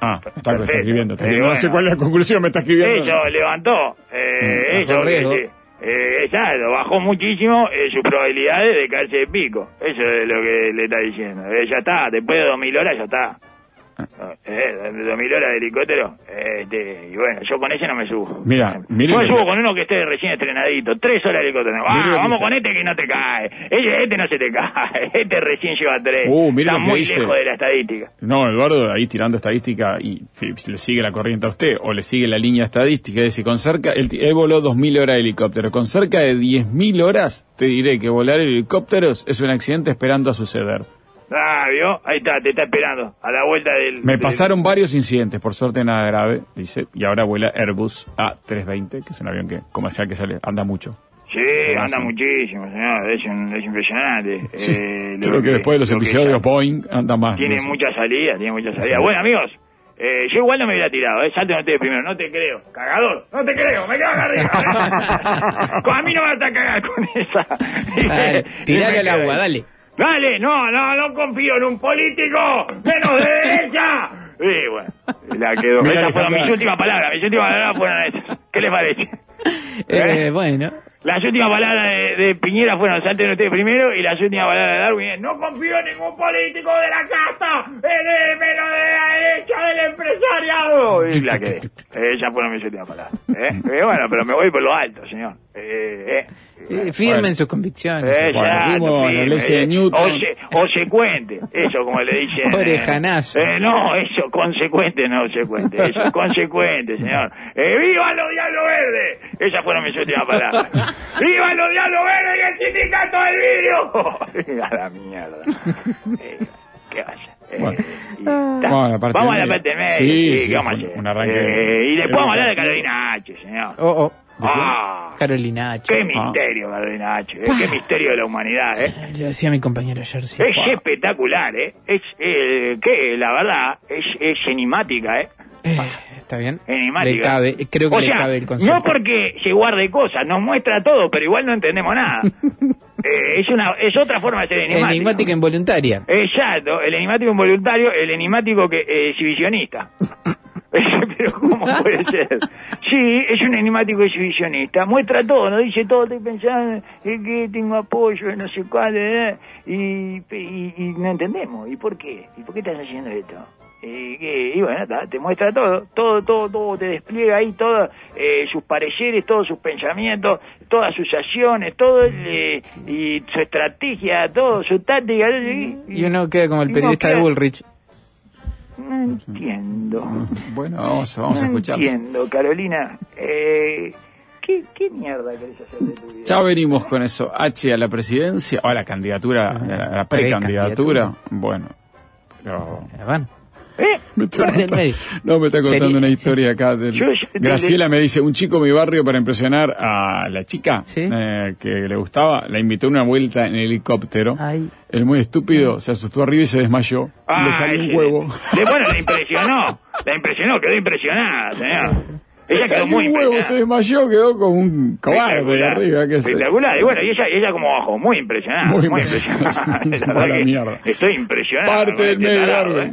[SPEAKER 2] Ah, está, está escribiendo. está
[SPEAKER 3] Eh,
[SPEAKER 2] escribiendo. no sé cuál es la conclusión, me está escribiendo.
[SPEAKER 3] Eso levantó, eh,
[SPEAKER 4] Mm,
[SPEAKER 3] eso. Eh, exacto, bajó muchísimo eh, sus probabilidades de caerse de pico. Eso es lo que le está diciendo. Eh, ya está, después de 2000 horas ya está. Eh, de 2000 horas de helicóptero. Este, y bueno, yo con ese no me subo.
[SPEAKER 2] Mira, mire
[SPEAKER 3] Yo me subo con uno que esté recién estrenadito. Tres horas de helicóptero. Ah, vamos
[SPEAKER 2] dice.
[SPEAKER 3] con este que no te cae. Este, este no se te cae. Este recién lleva tres.
[SPEAKER 2] Uh,
[SPEAKER 3] Está muy
[SPEAKER 2] dice.
[SPEAKER 3] lejos de la estadística.
[SPEAKER 2] No, Eduardo, ahí tirando estadística y, le sigue la corriente a usted o le sigue la línea estadística. Es decir, con cerca, él, él voló 2.000 horas de helicóptero. Con cerca de 10.000 horas, te diré que volar helicópteros es un accidente esperando a suceder.
[SPEAKER 3] Ah, ¿vio? Ahí está, te está esperando. A la vuelta del...
[SPEAKER 2] Me
[SPEAKER 3] del-
[SPEAKER 2] pasaron varios incidentes, por suerte nada grave, dice, y ahora vuela Airbus A320, que es un avión que comercial que sale, anda mucho.
[SPEAKER 3] Sí, anda
[SPEAKER 2] sí.
[SPEAKER 3] muchísimo, señor. Es, un- es impresionante.
[SPEAKER 2] Sí,
[SPEAKER 3] Eh,
[SPEAKER 2] creo que, después de los
[SPEAKER 3] lo
[SPEAKER 2] episodios
[SPEAKER 3] está-
[SPEAKER 2] Boeing anda más.
[SPEAKER 3] Tiene mucha salida, tiene mucha salida.
[SPEAKER 2] Sí.
[SPEAKER 3] Bueno, amigos, eh, yo igual no me hubiera tirado, ¿eh? Salten ustedes primero, no te creo. Cagador, no te creo, me acá arriba. A mí no me vas a cagar con esa.
[SPEAKER 4] Dale,
[SPEAKER 3] Y
[SPEAKER 4] tirale al agua, dale.
[SPEAKER 3] Dale, no, no, no confío en un político, menos de derecha. Y bueno, la quedó.
[SPEAKER 2] Mira,
[SPEAKER 3] Esas fueron
[SPEAKER 2] Alejandra.
[SPEAKER 3] mis últimas palabras, mis últimas palabras fueron esas. ¿Qué les parece?
[SPEAKER 4] Eh,
[SPEAKER 3] ¿Eh?
[SPEAKER 4] bueno.
[SPEAKER 3] Las últimas palabras de, de Piñera fueron salten ustedes primero y las últimas palabras de Darwin es no confío en ningún político de la casta, en el menos de la derecha del empresariado. Y la quedé. Eh, Esas fueron mis últimas palabras. ¿eh? Eh, bueno, pero me voy por lo alto, señor. Eh, eh.
[SPEAKER 4] Eh, firme
[SPEAKER 2] Bueno.
[SPEAKER 4] en sus convicciones.
[SPEAKER 3] Eh,
[SPEAKER 2] Bueno,
[SPEAKER 3] firme,
[SPEAKER 2] de
[SPEAKER 3] eh,
[SPEAKER 2] Newton.
[SPEAKER 3] ose- Osecuente, eso como le dicen. eh.
[SPEAKER 4] Orejanazo.
[SPEAKER 3] Eh, no, eso, consecuente, no consecuente. Eso, consecuente, señor. Eh, ¡Viva los Diablos Verdes! Esas fueron mis últimas palabras. ¡Viva los Diablos Verdes y el sindicato del vidrio! a la mierda. Eh, ¿Qué vaya? Eh,
[SPEAKER 2] Bueno.
[SPEAKER 3] y.
[SPEAKER 2] Bueno, la parte
[SPEAKER 3] vamos a la parte media.
[SPEAKER 2] Sí, sí,
[SPEAKER 3] ¿qué vamos hacer?
[SPEAKER 2] un arranque
[SPEAKER 3] Eh, y después
[SPEAKER 2] de-
[SPEAKER 3] vamos a hablar de Carolina H, señor.
[SPEAKER 4] Oh, oh.
[SPEAKER 3] Ah,
[SPEAKER 4] Carolina H.
[SPEAKER 3] qué misterio, Carolina H. eh, Qué misterio de la humanidad, ¿eh?
[SPEAKER 4] Lo decía mi compañero Jersey.
[SPEAKER 3] Es espectacular, ¿eh? Es, eh, que la verdad, es, es enigmática, ¿eh?
[SPEAKER 4] Eh, ¿Está bien? Le cabe, creo que
[SPEAKER 3] o
[SPEAKER 4] le
[SPEAKER 3] sea,
[SPEAKER 4] cabe el concepto.
[SPEAKER 3] No porque se guarde cosas, nos muestra todo, pero igual no entendemos nada. Eh, es una es otra forma de ser enigmático.
[SPEAKER 4] Enigmática involuntaria.
[SPEAKER 3] Exacto, el enigmático involuntario, el enigmático que eh, exhibicionista. Pero ¿cómo puede ser? Sí, es un enigmático exhibicionista. Muestra todo, nos dice todo. Estoy pensando que tengo apoyo, no sé cuál, eh, y, y, y no entendemos. ¿Y por qué? ¿Y por qué estás haciendo esto? Y, que- y bueno, ta, te muestra todo, todo, todo, todo, te despliega ahí todos sus pareceres, todos sus pensamientos, todas sus acciones, todo, eh, y su estrategia, todo, su táctica. Y,
[SPEAKER 4] Y uno queda como el periodista de Bullrich.
[SPEAKER 3] No entiendo.
[SPEAKER 2] Bueno, vamos, vamos a
[SPEAKER 3] no
[SPEAKER 2] escuchar.
[SPEAKER 3] entiendo, Carolina. Eh, ¿qué, ¿Qué mierda querés hacer de tu vida?
[SPEAKER 2] Ya venimos con eso. H a la presidencia, o a la candidatura, a la, a la precandidatura. Bueno, pero...
[SPEAKER 4] Eh, Bueno,
[SPEAKER 3] ¿Eh?
[SPEAKER 2] Me está
[SPEAKER 4] Parte del
[SPEAKER 2] contando-
[SPEAKER 4] medio.
[SPEAKER 2] no, me está contando
[SPEAKER 4] Sería-
[SPEAKER 2] una historia acá. del-
[SPEAKER 3] Yo- yo-
[SPEAKER 2] Graciela me dice, un chico de mi barrio para impresionar a la chica
[SPEAKER 4] Sí.
[SPEAKER 2] eh, que le gustaba, la invitó a una vuelta en helicóptero.
[SPEAKER 4] Ay.
[SPEAKER 2] El muy estúpido se asustó arriba y se desmayó.
[SPEAKER 3] Ah,
[SPEAKER 2] le salió un huevo.
[SPEAKER 3] Le, bueno, le impresionó. La impresionó, quedó impresionada, señor.
[SPEAKER 2] Le
[SPEAKER 3] Ella quedó muy
[SPEAKER 2] un huevo, se
[SPEAKER 3] impresionada.
[SPEAKER 2] desmayó, quedó como un cobarde de arriba. Que.
[SPEAKER 3] Espectacular. Y bueno, y ella, ella como abajo, muy impresionada.
[SPEAKER 2] Muy
[SPEAKER 3] Muy,
[SPEAKER 2] impresionada.
[SPEAKER 3] impresionada. La. Estoy impresionado.
[SPEAKER 2] Parte del
[SPEAKER 3] este
[SPEAKER 2] medio.
[SPEAKER 3] ¿eh?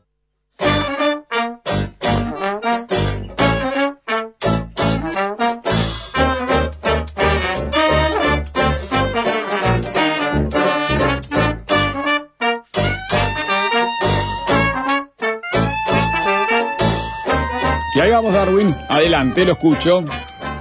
[SPEAKER 2] Darwin. Adelante, lo escucho.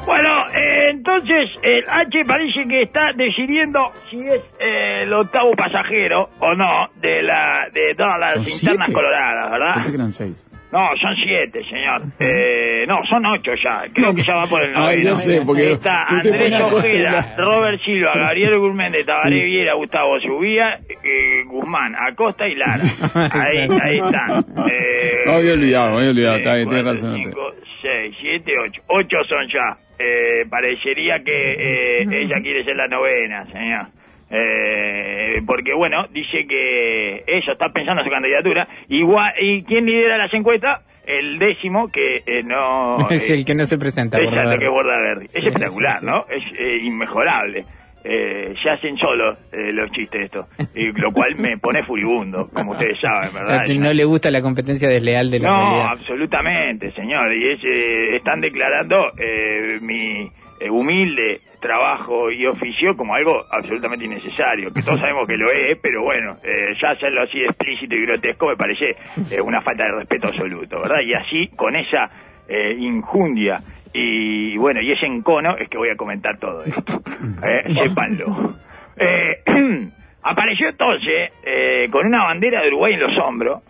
[SPEAKER 3] Bueno, eh, entonces el H parece que está decidiendo si es eh, el octavo pasajero o no de la de todas las
[SPEAKER 2] ¿Son siete?
[SPEAKER 3] coloradas, ¿verdad?
[SPEAKER 2] Pensé que eran seis.
[SPEAKER 3] No, son siete, señor. Eh, no, son ocho ya. Creo que ya va por el noveno.
[SPEAKER 2] ya sé, porque
[SPEAKER 3] Está
[SPEAKER 2] usted
[SPEAKER 3] Andrés Ojeda. Robert Silva, Gabriel Gurméndez, Tabaré
[SPEAKER 2] Sí.
[SPEAKER 3] Viera, Gustavo Subía, eh, Guzmán, Acosta y Lara. Ahí, ahí están. Eh,
[SPEAKER 2] No, había olvidado, había olvidado. Está bien, tiene
[SPEAKER 3] cuatro,
[SPEAKER 2] razón.
[SPEAKER 3] cinco, seis, siete, ocho. Ocho son ya. Eh, parecería que eh, ella quiere ser la novena, señor. Eh, porque bueno, dice que ella está pensando en su candidatura. Igual, ¿Y quién lidera las encuestas? El décimo que eh, no...
[SPEAKER 4] es
[SPEAKER 3] eh,
[SPEAKER 4] el que no se presenta.
[SPEAKER 3] Exacto,
[SPEAKER 4] favor.
[SPEAKER 3] que es Bordaberry. Es
[SPEAKER 4] Sí,
[SPEAKER 3] espectacular,
[SPEAKER 4] sí, sí.
[SPEAKER 3] ¿no? Es eh, inmejorable. Eh, se hacen solos eh, los chistes estos, y lo cual me pone furibundo, como ustedes saben, ¿verdad?
[SPEAKER 4] No le gusta la competencia desleal de la
[SPEAKER 3] No,
[SPEAKER 4] realidad.
[SPEAKER 3] absolutamente, señor. Y es, eh, están declarando eh, mi eh, humilde trabajo y oficio como algo absolutamente innecesario, que todos sabemos que lo es, pero bueno, eh, ya hacerlo así explícito y grotesco me parece eh, una falta de respeto absoluto, ¿verdad? Y así, con esa eh, injundia y bueno, y ese encono es que voy a comentar todo esto. Eh, sépanlo. Eh, apareció entonces eh, con una bandera de Uruguay en los hombros.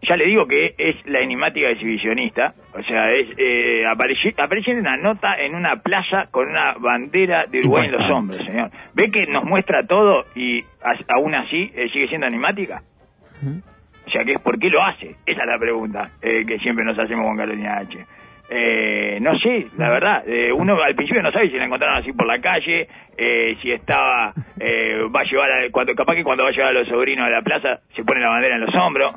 [SPEAKER 3] Ya le digo que es la enigmática exhibicionista. O sea, es eh, apareció, apareció en una nota en una plaza con una bandera de Uruguay en los hombros, señor. ¿Ve que nos muestra todo y aún así eh, sigue siendo enigmática? O sea, que es por qué lo hace. Esa es la pregunta eh, que siempre nos hacemos con Carolina H. Eh, no sé, la verdad, eh, uno al principio no sabe si la encontraron así por la calle, eh, si estaba, eh, va a llevar, a- cuando, capaz que cuando va a llevar a los sobrinos a la plaza se pone la bandera en los hombros,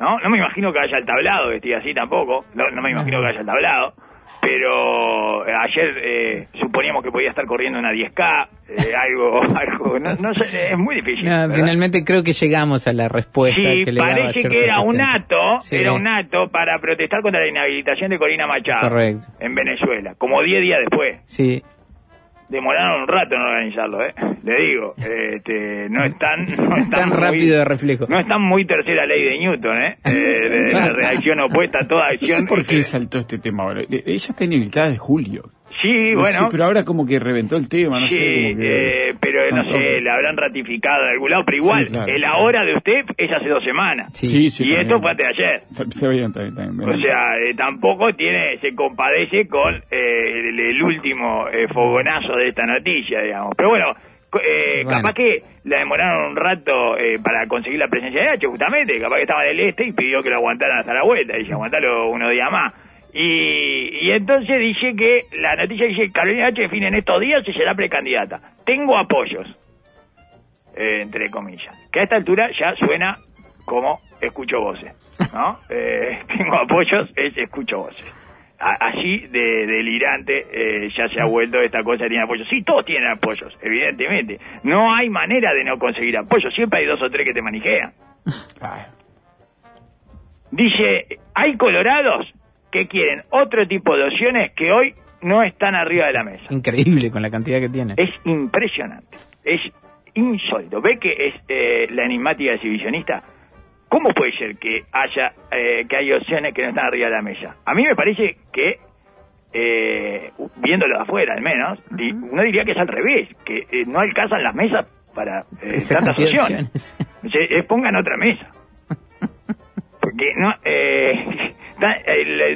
[SPEAKER 3] ¿no? No me imagino que vaya al tablado vestida así tampoco, no, no me imagino que vaya al tablado, pero eh, ayer eh, suponíamos que podía estar corriendo una 10K, eh, algo, algo, no, no sé, es muy difícil.
[SPEAKER 4] No, finalmente creo que llegamos a la respuesta
[SPEAKER 3] Sí,
[SPEAKER 4] que le
[SPEAKER 3] parece que era un acto,
[SPEAKER 4] Sí.
[SPEAKER 3] era un acto para protestar contra la inhabilitación de Corina Machado
[SPEAKER 4] Correcto.
[SPEAKER 3] en Venezuela, como 10 días después.
[SPEAKER 4] Sí,
[SPEAKER 3] Demoraron un rato en organizarlo, ¿eh? Le digo, este, no están... No están
[SPEAKER 4] tan rápido de reflejo.
[SPEAKER 3] No están muy tercera ley de Newton, ¿eh? Eh, de la reacción opuesta a toda
[SPEAKER 2] No
[SPEAKER 3] acción.
[SPEAKER 2] sé por qué
[SPEAKER 3] Eh,
[SPEAKER 2] saltó este tema ahora. De- Ella está inhabilitada de julio.
[SPEAKER 3] Sí,
[SPEAKER 2] No
[SPEAKER 3] bueno...
[SPEAKER 2] sé, pero ahora como que reventó el tema, no
[SPEAKER 3] sí,
[SPEAKER 2] sé. Como que...
[SPEAKER 3] eh, pero no sé, la habrán ratificado de algún lado, pero igual,
[SPEAKER 2] Sí, claro.
[SPEAKER 3] el ahora de usted es hace dos semanas.
[SPEAKER 4] Sí.
[SPEAKER 2] Sí, sí.
[SPEAKER 3] y
[SPEAKER 2] también.
[SPEAKER 3] esto fue de ayer.
[SPEAKER 2] Bien, está bien.
[SPEAKER 3] O sea, eh, tampoco tiene, se compadece con eh, el, el último eh, fogonazo de esta noticia, digamos. Pero bueno, co- eh,
[SPEAKER 4] Bueno.
[SPEAKER 3] capaz que la demoraron un rato eh, para conseguir la presencia de H, justamente. Capaz que estaba en el este y pidió que lo aguantaran hasta la vuelta. Dice, aguantalo unos días más. Y, y entonces dice que la noticia dice Carolina H define en estos días si será precandidata. Tengo apoyos, eh, entre comillas. Que a esta altura ya suena como escucho voces, ¿no? Eh, tengo apoyos, es escucho voces. A- así de delirante eh, ya se ha vuelto esta cosa, tiene apoyos. Sí, todos tienen apoyos, evidentemente. No hay manera de no conseguir apoyos, siempre hay dos o tres que te manijean. Dice, hay colorados que quieren otro tipo de opciones que hoy no están arriba de la mesa.
[SPEAKER 4] increíble con la cantidad que tiene.
[SPEAKER 3] Es impresionante, es insólito. ¿Ve que es eh, la enigmática exhibicionista? ¿Cómo puede ser que haya eh, que hay opciones que no están arriba de la mesa? A mí me parece que, eh, viéndolo de afuera al menos, di- uno diría que es al revés, que eh, no alcanzan las mesas para eh, tantas
[SPEAKER 4] de
[SPEAKER 3] opciones. Se- eh, pongan otra mesa. Porque no, eh,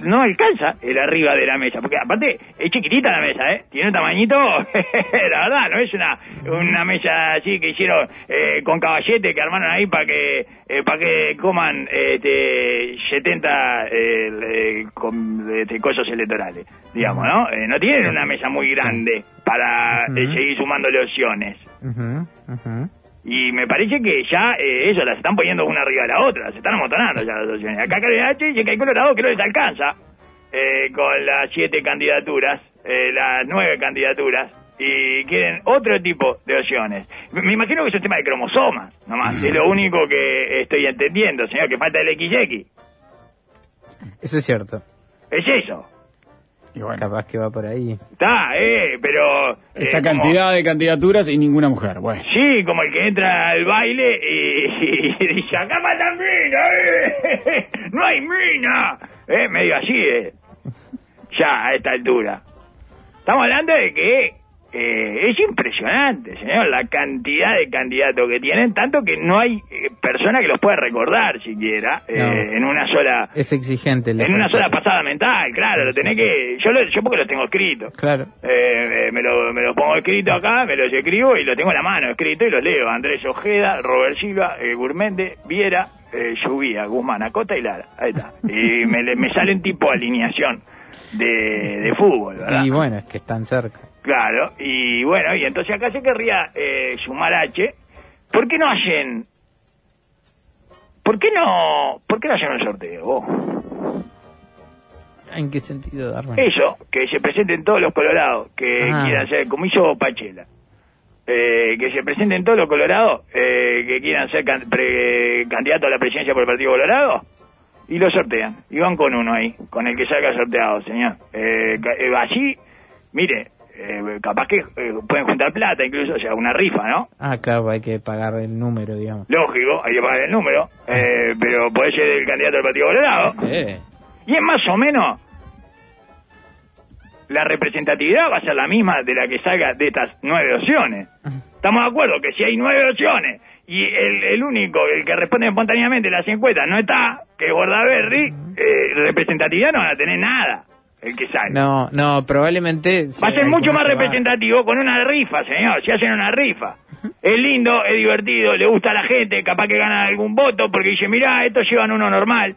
[SPEAKER 3] no alcanza el arriba de la mesa. Porque aparte es chiquitita la mesa, ¿eh? Tiene un tamañito, la verdad, no es una, una mesa así que hicieron eh, con caballete que armaron ahí para que eh, para que coman este 70 eh, con, este, cosas electorales, digamos, ¿no? Eh, no tienen una mesa muy grande para eh, seguir sumándole opciones. Y me parece que ya eh, ellos las están poniendo una arriba de la otra, se están amontonando ya las opciones. Acá H dice que hay Colorado que no les alcanza eh, con las siete candidaturas, eh, las nueve candidaturas, y quieren otro tipo de opciones. Me imagino que es un tema de cromosomas, nomás, es lo único que estoy entendiendo, señor, que falta el XX.
[SPEAKER 4] Eso es cierto.
[SPEAKER 3] Es eso.
[SPEAKER 2] Y bueno,
[SPEAKER 4] Capaz que va por ahí.
[SPEAKER 3] Está, eh, pero... eh,
[SPEAKER 2] esta
[SPEAKER 3] como-
[SPEAKER 2] cantidad de candidaturas y ninguna mujer. Bueno.
[SPEAKER 3] Sí, como el que entra al baile y, y dice, acá matan mina, eh. no hay mina. Eh, medio así, eh. Ya, a esta altura. Estamos hablando de que eh, es impresionante, señor, la cantidad de candidatos que tienen, tanto que no hay persona que los pueda recordar siquiera eh, en una sola...
[SPEAKER 4] Es exigente.
[SPEAKER 3] En una sola pasada mental, claro, lo tenés que... Yo, lo, yo porque lo tengo escrito.
[SPEAKER 4] Claro.
[SPEAKER 3] Eh, eh, me, lo, me lo pongo escrito acá, me los escribo y lo tengo en la mano escrito y los leo. Andrés Ojeda, Robert Silva, eh, Gurmende, Viera, eh, Lluvia, Guzmán, Acota y Lara. Ahí está. Y me, me salen tipo alineación de, de fútbol, ¿verdad?
[SPEAKER 4] Y bueno, es que están cerca.
[SPEAKER 3] Claro, y bueno, y entonces acá se querría eh, sumar H. ¿Por qué no hacen... ¿Por qué no, ¿Por qué no hacen un sorteo? vos?
[SPEAKER 4] ¿En qué sentido, Darwin?
[SPEAKER 3] Eso, que se presenten todos los colorados que
[SPEAKER 4] Ah.
[SPEAKER 3] quieran hacer, como hizo Pachela. eh, que se presenten todos los colorados eh, que quieran ser can- pre- candidatos a la presidencia por el Partido Colorado y lo sortean. Y van con uno ahí, con el que salga sorteado, señor. Eh, ca- eh, mire, eh, capaz que eh, pueden juntar plata, incluso, o sea, una rifa, ¿no?
[SPEAKER 4] Ah, claro, hay que pagar el número, digamos.
[SPEAKER 3] Lógico, hay que pagar el número, eh, pero puede ser el candidato del Partido Colorado.
[SPEAKER 4] Eh.
[SPEAKER 3] Y es más o menos la representatividad va a ser la misma de la que salga de estas nueve opciones. Estamos de acuerdo que si hay nueve opciones y el, el único, el que responde espontáneamente las encuestas no está, que es Bordaberry, representatividad no van a tener nada, el que salga.
[SPEAKER 4] No, no, probablemente...
[SPEAKER 3] Va a ser mucho más
[SPEAKER 4] se
[SPEAKER 3] representativo con una rifa, señor. Si hacen una rifa. Es lindo, es divertido, le gusta a la gente, capaz que gana algún voto porque dice, mirá, estos llevan uno normal.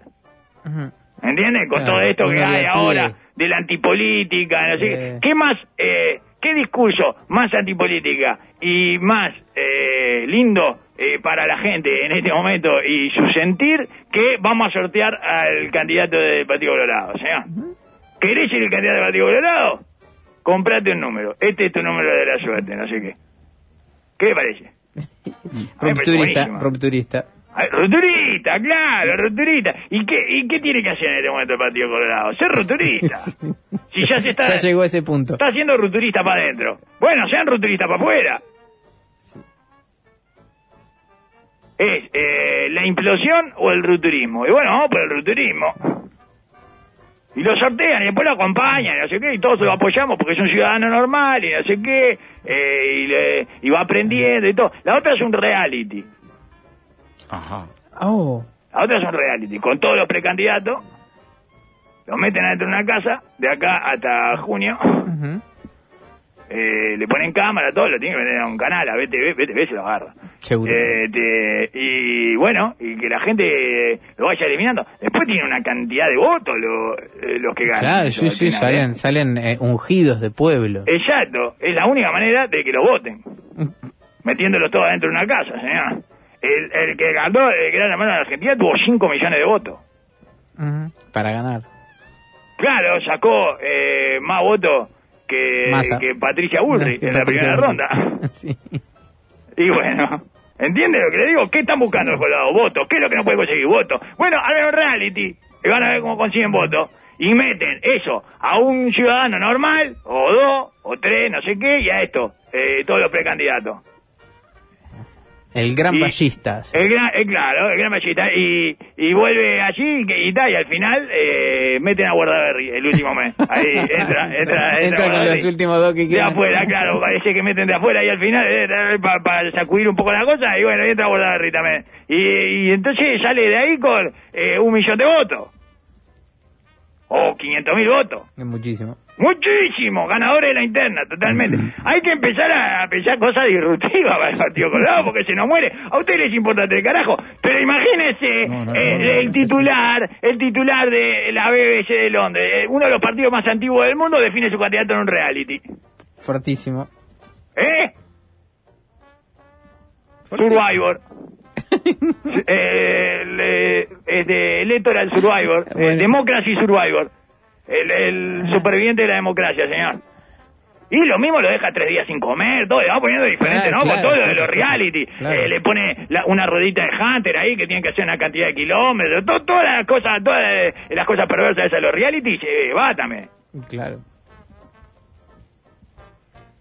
[SPEAKER 3] ¿Entiendes? Con
[SPEAKER 4] Claro,
[SPEAKER 3] todo esto que hay ahora de la antipolítica, no sé qué.
[SPEAKER 4] Eh.
[SPEAKER 3] ¿Qué más, eh, qué discurso más antipolítica y más eh, lindo eh, para la gente en este momento y su sentir que vamos a sortear al candidato del Partido Colorado, señor? ¿Querés ser el candidato del Partido Colorado? Comprate un número. Este es tu número de la suerte, no sé qué. ¿Qué le parece?
[SPEAKER 4] Rupturista, rupturista.
[SPEAKER 3] Ay, Rupturista, claro, rupturista. ¿Y qué, ¿Y qué tiene que hacer en este momento el Partido Colorado? Ser rupturista. Si ya se está,
[SPEAKER 4] Ya llegó a ese punto.
[SPEAKER 3] está haciendo rupturista para adentro. Bueno, sean rupturistas para afuera. Es eh, la implosión o el rupturismo. Y bueno, vamos por el rupturismo. Y lo sortean y después lo acompañan y no sé qué, y todos lo apoyamos porque es un ciudadano normal y no sé qué, eh, y, le- y va aprendiendo y todo. La otra es un reality.
[SPEAKER 2] Ajá.
[SPEAKER 4] Oh,
[SPEAKER 3] La otra es un reality, con todos los precandidatos. Los meten adentro de una casa, de acá hasta junio. Eh, le ponen cámara, todo, lo tienen que meter a un canal, a BTV, BTV se lo agarra.
[SPEAKER 4] Seguro.
[SPEAKER 3] Eh, te- y bueno, y que la gente lo vaya eliminando. Después tiene una cantidad de votos lo- eh, los que ganan.
[SPEAKER 4] Claro, sí, sí,
[SPEAKER 3] final, ¿eh?
[SPEAKER 4] salen, salen eh, ungidos de pueblo.
[SPEAKER 3] Exacto, es la única manera de que lo voten. Metiéndolos todos adentro de una casa, señor. El, el que ganó el Gran Hermano de Argentina tuvo 5 millones de votos.
[SPEAKER 4] Para ganar.
[SPEAKER 3] Claro, sacó eh, más votos que, que Patricia Bullrich
[SPEAKER 4] Que
[SPEAKER 3] en la primera
[SPEAKER 4] Bullrich.
[SPEAKER 3] ronda.
[SPEAKER 4] sí.
[SPEAKER 3] Y bueno, ¿entiende lo que le digo? ¿Qué están buscando los colados? Votos. ¿Qué es lo que no puede conseguir? Votos. Bueno, hagan un reality y van a ver cómo consiguen votos. Y meten eso a un ciudadano normal, o dos, o tres, no sé qué, y a esto, eh, todos los precandidatos.
[SPEAKER 4] El gran
[SPEAKER 3] Y-. El gran, eh, claro, el gran machista. Y, y vuelve allí y, tal, y al final eh, meten a Guardaberry el último mes. Ahí entra, entra, entra,
[SPEAKER 4] Entra con
[SPEAKER 3] Guardaberry.
[SPEAKER 4] los últimos dos que
[SPEAKER 3] De
[SPEAKER 4] quedan.
[SPEAKER 3] afuera, claro, parece que meten de afuera y al final para sacudir un poco la cosa y bueno, entra Bordaberry también. Y, y entonces sale de ahí con eh, un millón de votos. O 500 mil votos.
[SPEAKER 4] Es muchísimo.
[SPEAKER 3] Muchísimo, ganadores de la interna, totalmente. Hay que empezar a pensar cosas disruptivas para el Partido Colorado porque se nos muere. A ustedes les importa el carajo, pero imagínense
[SPEAKER 2] No, no,
[SPEAKER 3] eh,
[SPEAKER 2] no,
[SPEAKER 3] el titular, el titular de la BBC de Londres, eh, uno de los partidos más antiguos del mundo, define su candidato en un reality.
[SPEAKER 4] Fortísimo.
[SPEAKER 3] ¿Eh? Survivor. eh, el, eh, este, Electoral Survivor. eh,
[SPEAKER 4] Bueno.
[SPEAKER 3] Democracy Survivor. El, el superviviente de la democracia, señor. Y lo mismo lo deja tres días sin comer, todo, le va poniendo diferente,
[SPEAKER 4] Ah,
[SPEAKER 3] ¿no? Con todo lo de los reality.
[SPEAKER 4] claro.
[SPEAKER 3] Eh, le pone la- una ruedita de Hunter ahí que tiene que hacer una cantidad de kilómetros. to- todas las cosas, todas eh, las cosas perversas esas de los reality, se va también.
[SPEAKER 4] Claro.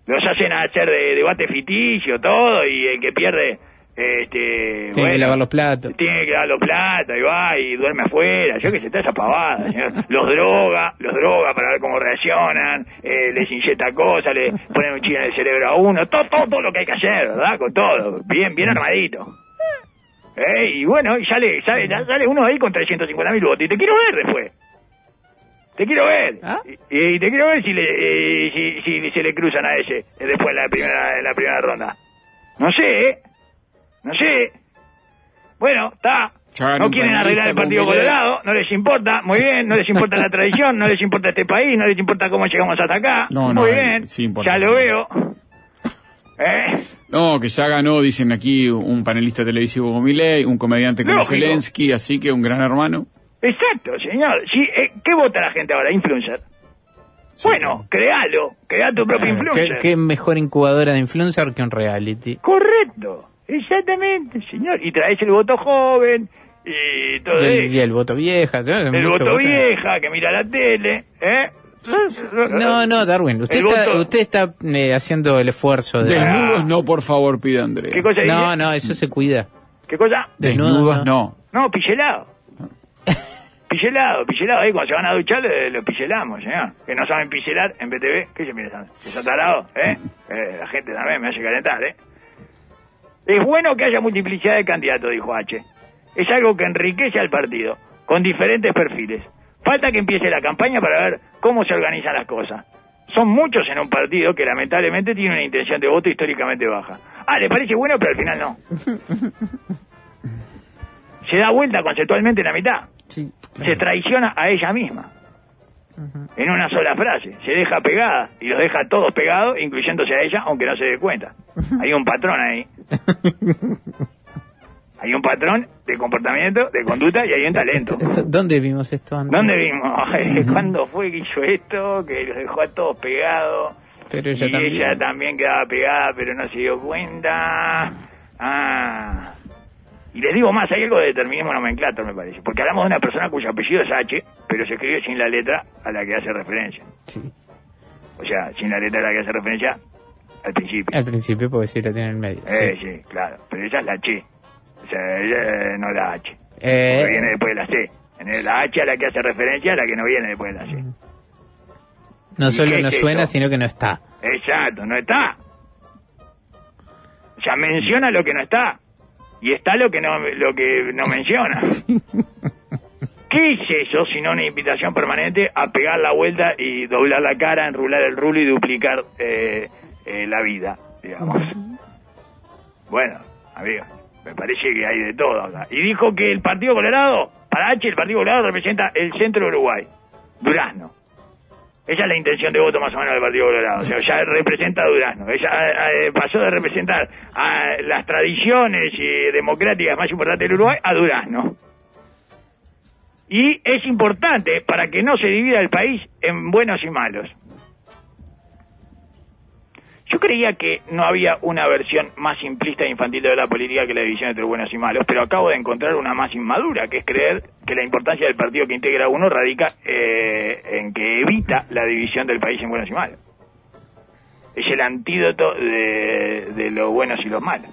[SPEAKER 3] los hacen hacer de debate ficticio, todo, y el que pierde, este,
[SPEAKER 4] Tiene
[SPEAKER 3] bueno,
[SPEAKER 4] que lavar los platos.
[SPEAKER 3] tiene que lavar los platos, y va, y duerme afuera, yo que sé, toda esa pavada, señor. Los droga, los droga para ver cómo reaccionan, eh, les inyecta cosas, le ponen un chip en el cerebro a uno, todo, todo, todo lo que hay que hacer, ¿verdad? Con todo, bien, bien armadito. Eh, y bueno, y sale, sale, ya sale uno ahí con 350 mil votos, y te quiero ver después. Te quiero ver.
[SPEAKER 4] ¿Ah?
[SPEAKER 3] Y, y te quiero ver si, le, eh, si, si se le cruzan a ese eh, después en la primera, en la primera ronda. No sé, ¿eh? No sé. Bueno, está. No quieren arreglar el Partido. Colorado, no les importa, muy bien, no les importa la tradición, no les importa este país, no les importa cómo llegamos hasta acá.
[SPEAKER 2] No, no,
[SPEAKER 3] muy
[SPEAKER 2] eh,
[SPEAKER 3] bien,
[SPEAKER 2] sí importa,
[SPEAKER 3] ya
[SPEAKER 2] sí.
[SPEAKER 3] lo veo. ¿Eh?
[SPEAKER 2] No, que ya ganó, dicen aquí, un panelista televisivo como Milei, un comediante como
[SPEAKER 3] Lógico.
[SPEAKER 2] Zelensky, así que un gran hermano.
[SPEAKER 3] Exacto, señor. Sí, eh, ¿Qué vota la gente ahora? Influencer. Bueno, créalo, crea tu propio
[SPEAKER 4] ¿Qué,
[SPEAKER 3] influencer.
[SPEAKER 4] qué mejor incubadora de influencer que un reality?
[SPEAKER 3] Correcto, exactamente, señor. Y traes el voto joven y todo
[SPEAKER 4] Y el,
[SPEAKER 3] eso.
[SPEAKER 4] y el voto vieja. ¿no?
[SPEAKER 3] El voto vieja que mira la tele, ¿eh?
[SPEAKER 4] No, no, Darwin. Usted
[SPEAKER 3] El
[SPEAKER 4] está,
[SPEAKER 3] voto-
[SPEAKER 4] usted está eh, haciendo el esfuerzo de.
[SPEAKER 2] Desnudos no, por favor, pide Andrés.
[SPEAKER 3] ¿Qué cosa
[SPEAKER 4] No, no, eso se cuida.
[SPEAKER 3] ¿Qué cosa?
[SPEAKER 2] Desnudos no.
[SPEAKER 3] No, pilelado. Pilelado, pilelado. Ahí cuando se van a duchar lo, lo pilelamos, señor. Que no saben piselar en BTV. ¿Qué se mira? ¿Que son tarados? ¿Eh? Eh, La gente también me hace calentar, ¿eh? Es bueno que haya multiplicidad de candidatos, dijo H. Es algo que enriquece al partido, con diferentes perfiles. Falta que empiece la campaña para ver cómo se organizan las cosas. Son muchos en un partido que lamentablemente tiene una intención de voto históricamente baja. Ah, le parece bueno, pero al final no. Se da vuelta conceptualmente en la mitad.
[SPEAKER 4] Sí.
[SPEAKER 3] Se traiciona a ella misma. En una sola frase. Se deja pegada y los deja todos pegados, incluyéndose a ella, aunque no se dé cuenta. Hay un patrón ahí. Hay un patrón de comportamiento, de conducta y hay un talento.
[SPEAKER 4] Esto- esto- ¿Dónde vimos esto antes?
[SPEAKER 3] ¿Dónde vimos? ¿Cuándo fue que hizo esto? Que los dejó a todos pegados.
[SPEAKER 4] Pero ella
[SPEAKER 3] y
[SPEAKER 4] también.
[SPEAKER 3] ella también quedaba pegada, pero no se dio cuenta. Ah. Y les digo más, hay algo de determinismo nomenclator, me parece. Porque hablamos de una persona cuyo apellido es H, pero se escribe sin la letra a la que hace referencia.
[SPEAKER 4] Sí.
[SPEAKER 3] O sea, sin la letra a la que hace referencia al principio.
[SPEAKER 4] Al principio, porque sí la tiene en el medio.
[SPEAKER 3] Eh,
[SPEAKER 4] sí.
[SPEAKER 3] sí, claro. Pero ella es la H. O sea, ella eh, no la H.
[SPEAKER 4] Eh,
[SPEAKER 3] Porque viene después de la C. En la H a la que hace referencia a la que no viene después de la C.
[SPEAKER 4] no
[SPEAKER 3] ¿y
[SPEAKER 4] solo no
[SPEAKER 3] es
[SPEAKER 4] suena,
[SPEAKER 3] eso?
[SPEAKER 4] sino que no está.
[SPEAKER 3] Exacto, no está. O sea, menciona lo que no está. Y está lo que no, lo que no menciona. ¿Qué es eso sino una invitación permanente a pegar la vuelta y doblar la cara, enrular el rulo y duplicar eh, eh, la vida, digamos? Bueno, amigos, me parece que hay de todo acá. Y dijo que el Partido Colorado, para H, el Partido Colorado representa el centro de Uruguay, Durazno. Esa es la intención de voto más o menos del Partido Colorado. O sea, ya representa a Durazno. Ella eh, pasó de representar a las tradiciones eh, democráticas más importantes del Uruguay a Durazno. Y es importante para que no se divida el país en buenos y malos. Yo creía que no había una versión más simplista e infantil de la política que la división entre buenos y malos, pero acabo de encontrar una más inmadura, que es creer que la importancia del partido que integra uno radica eh, en que evita la división del país en buenos y malos. Es el antídoto de, de los buenos y los malos.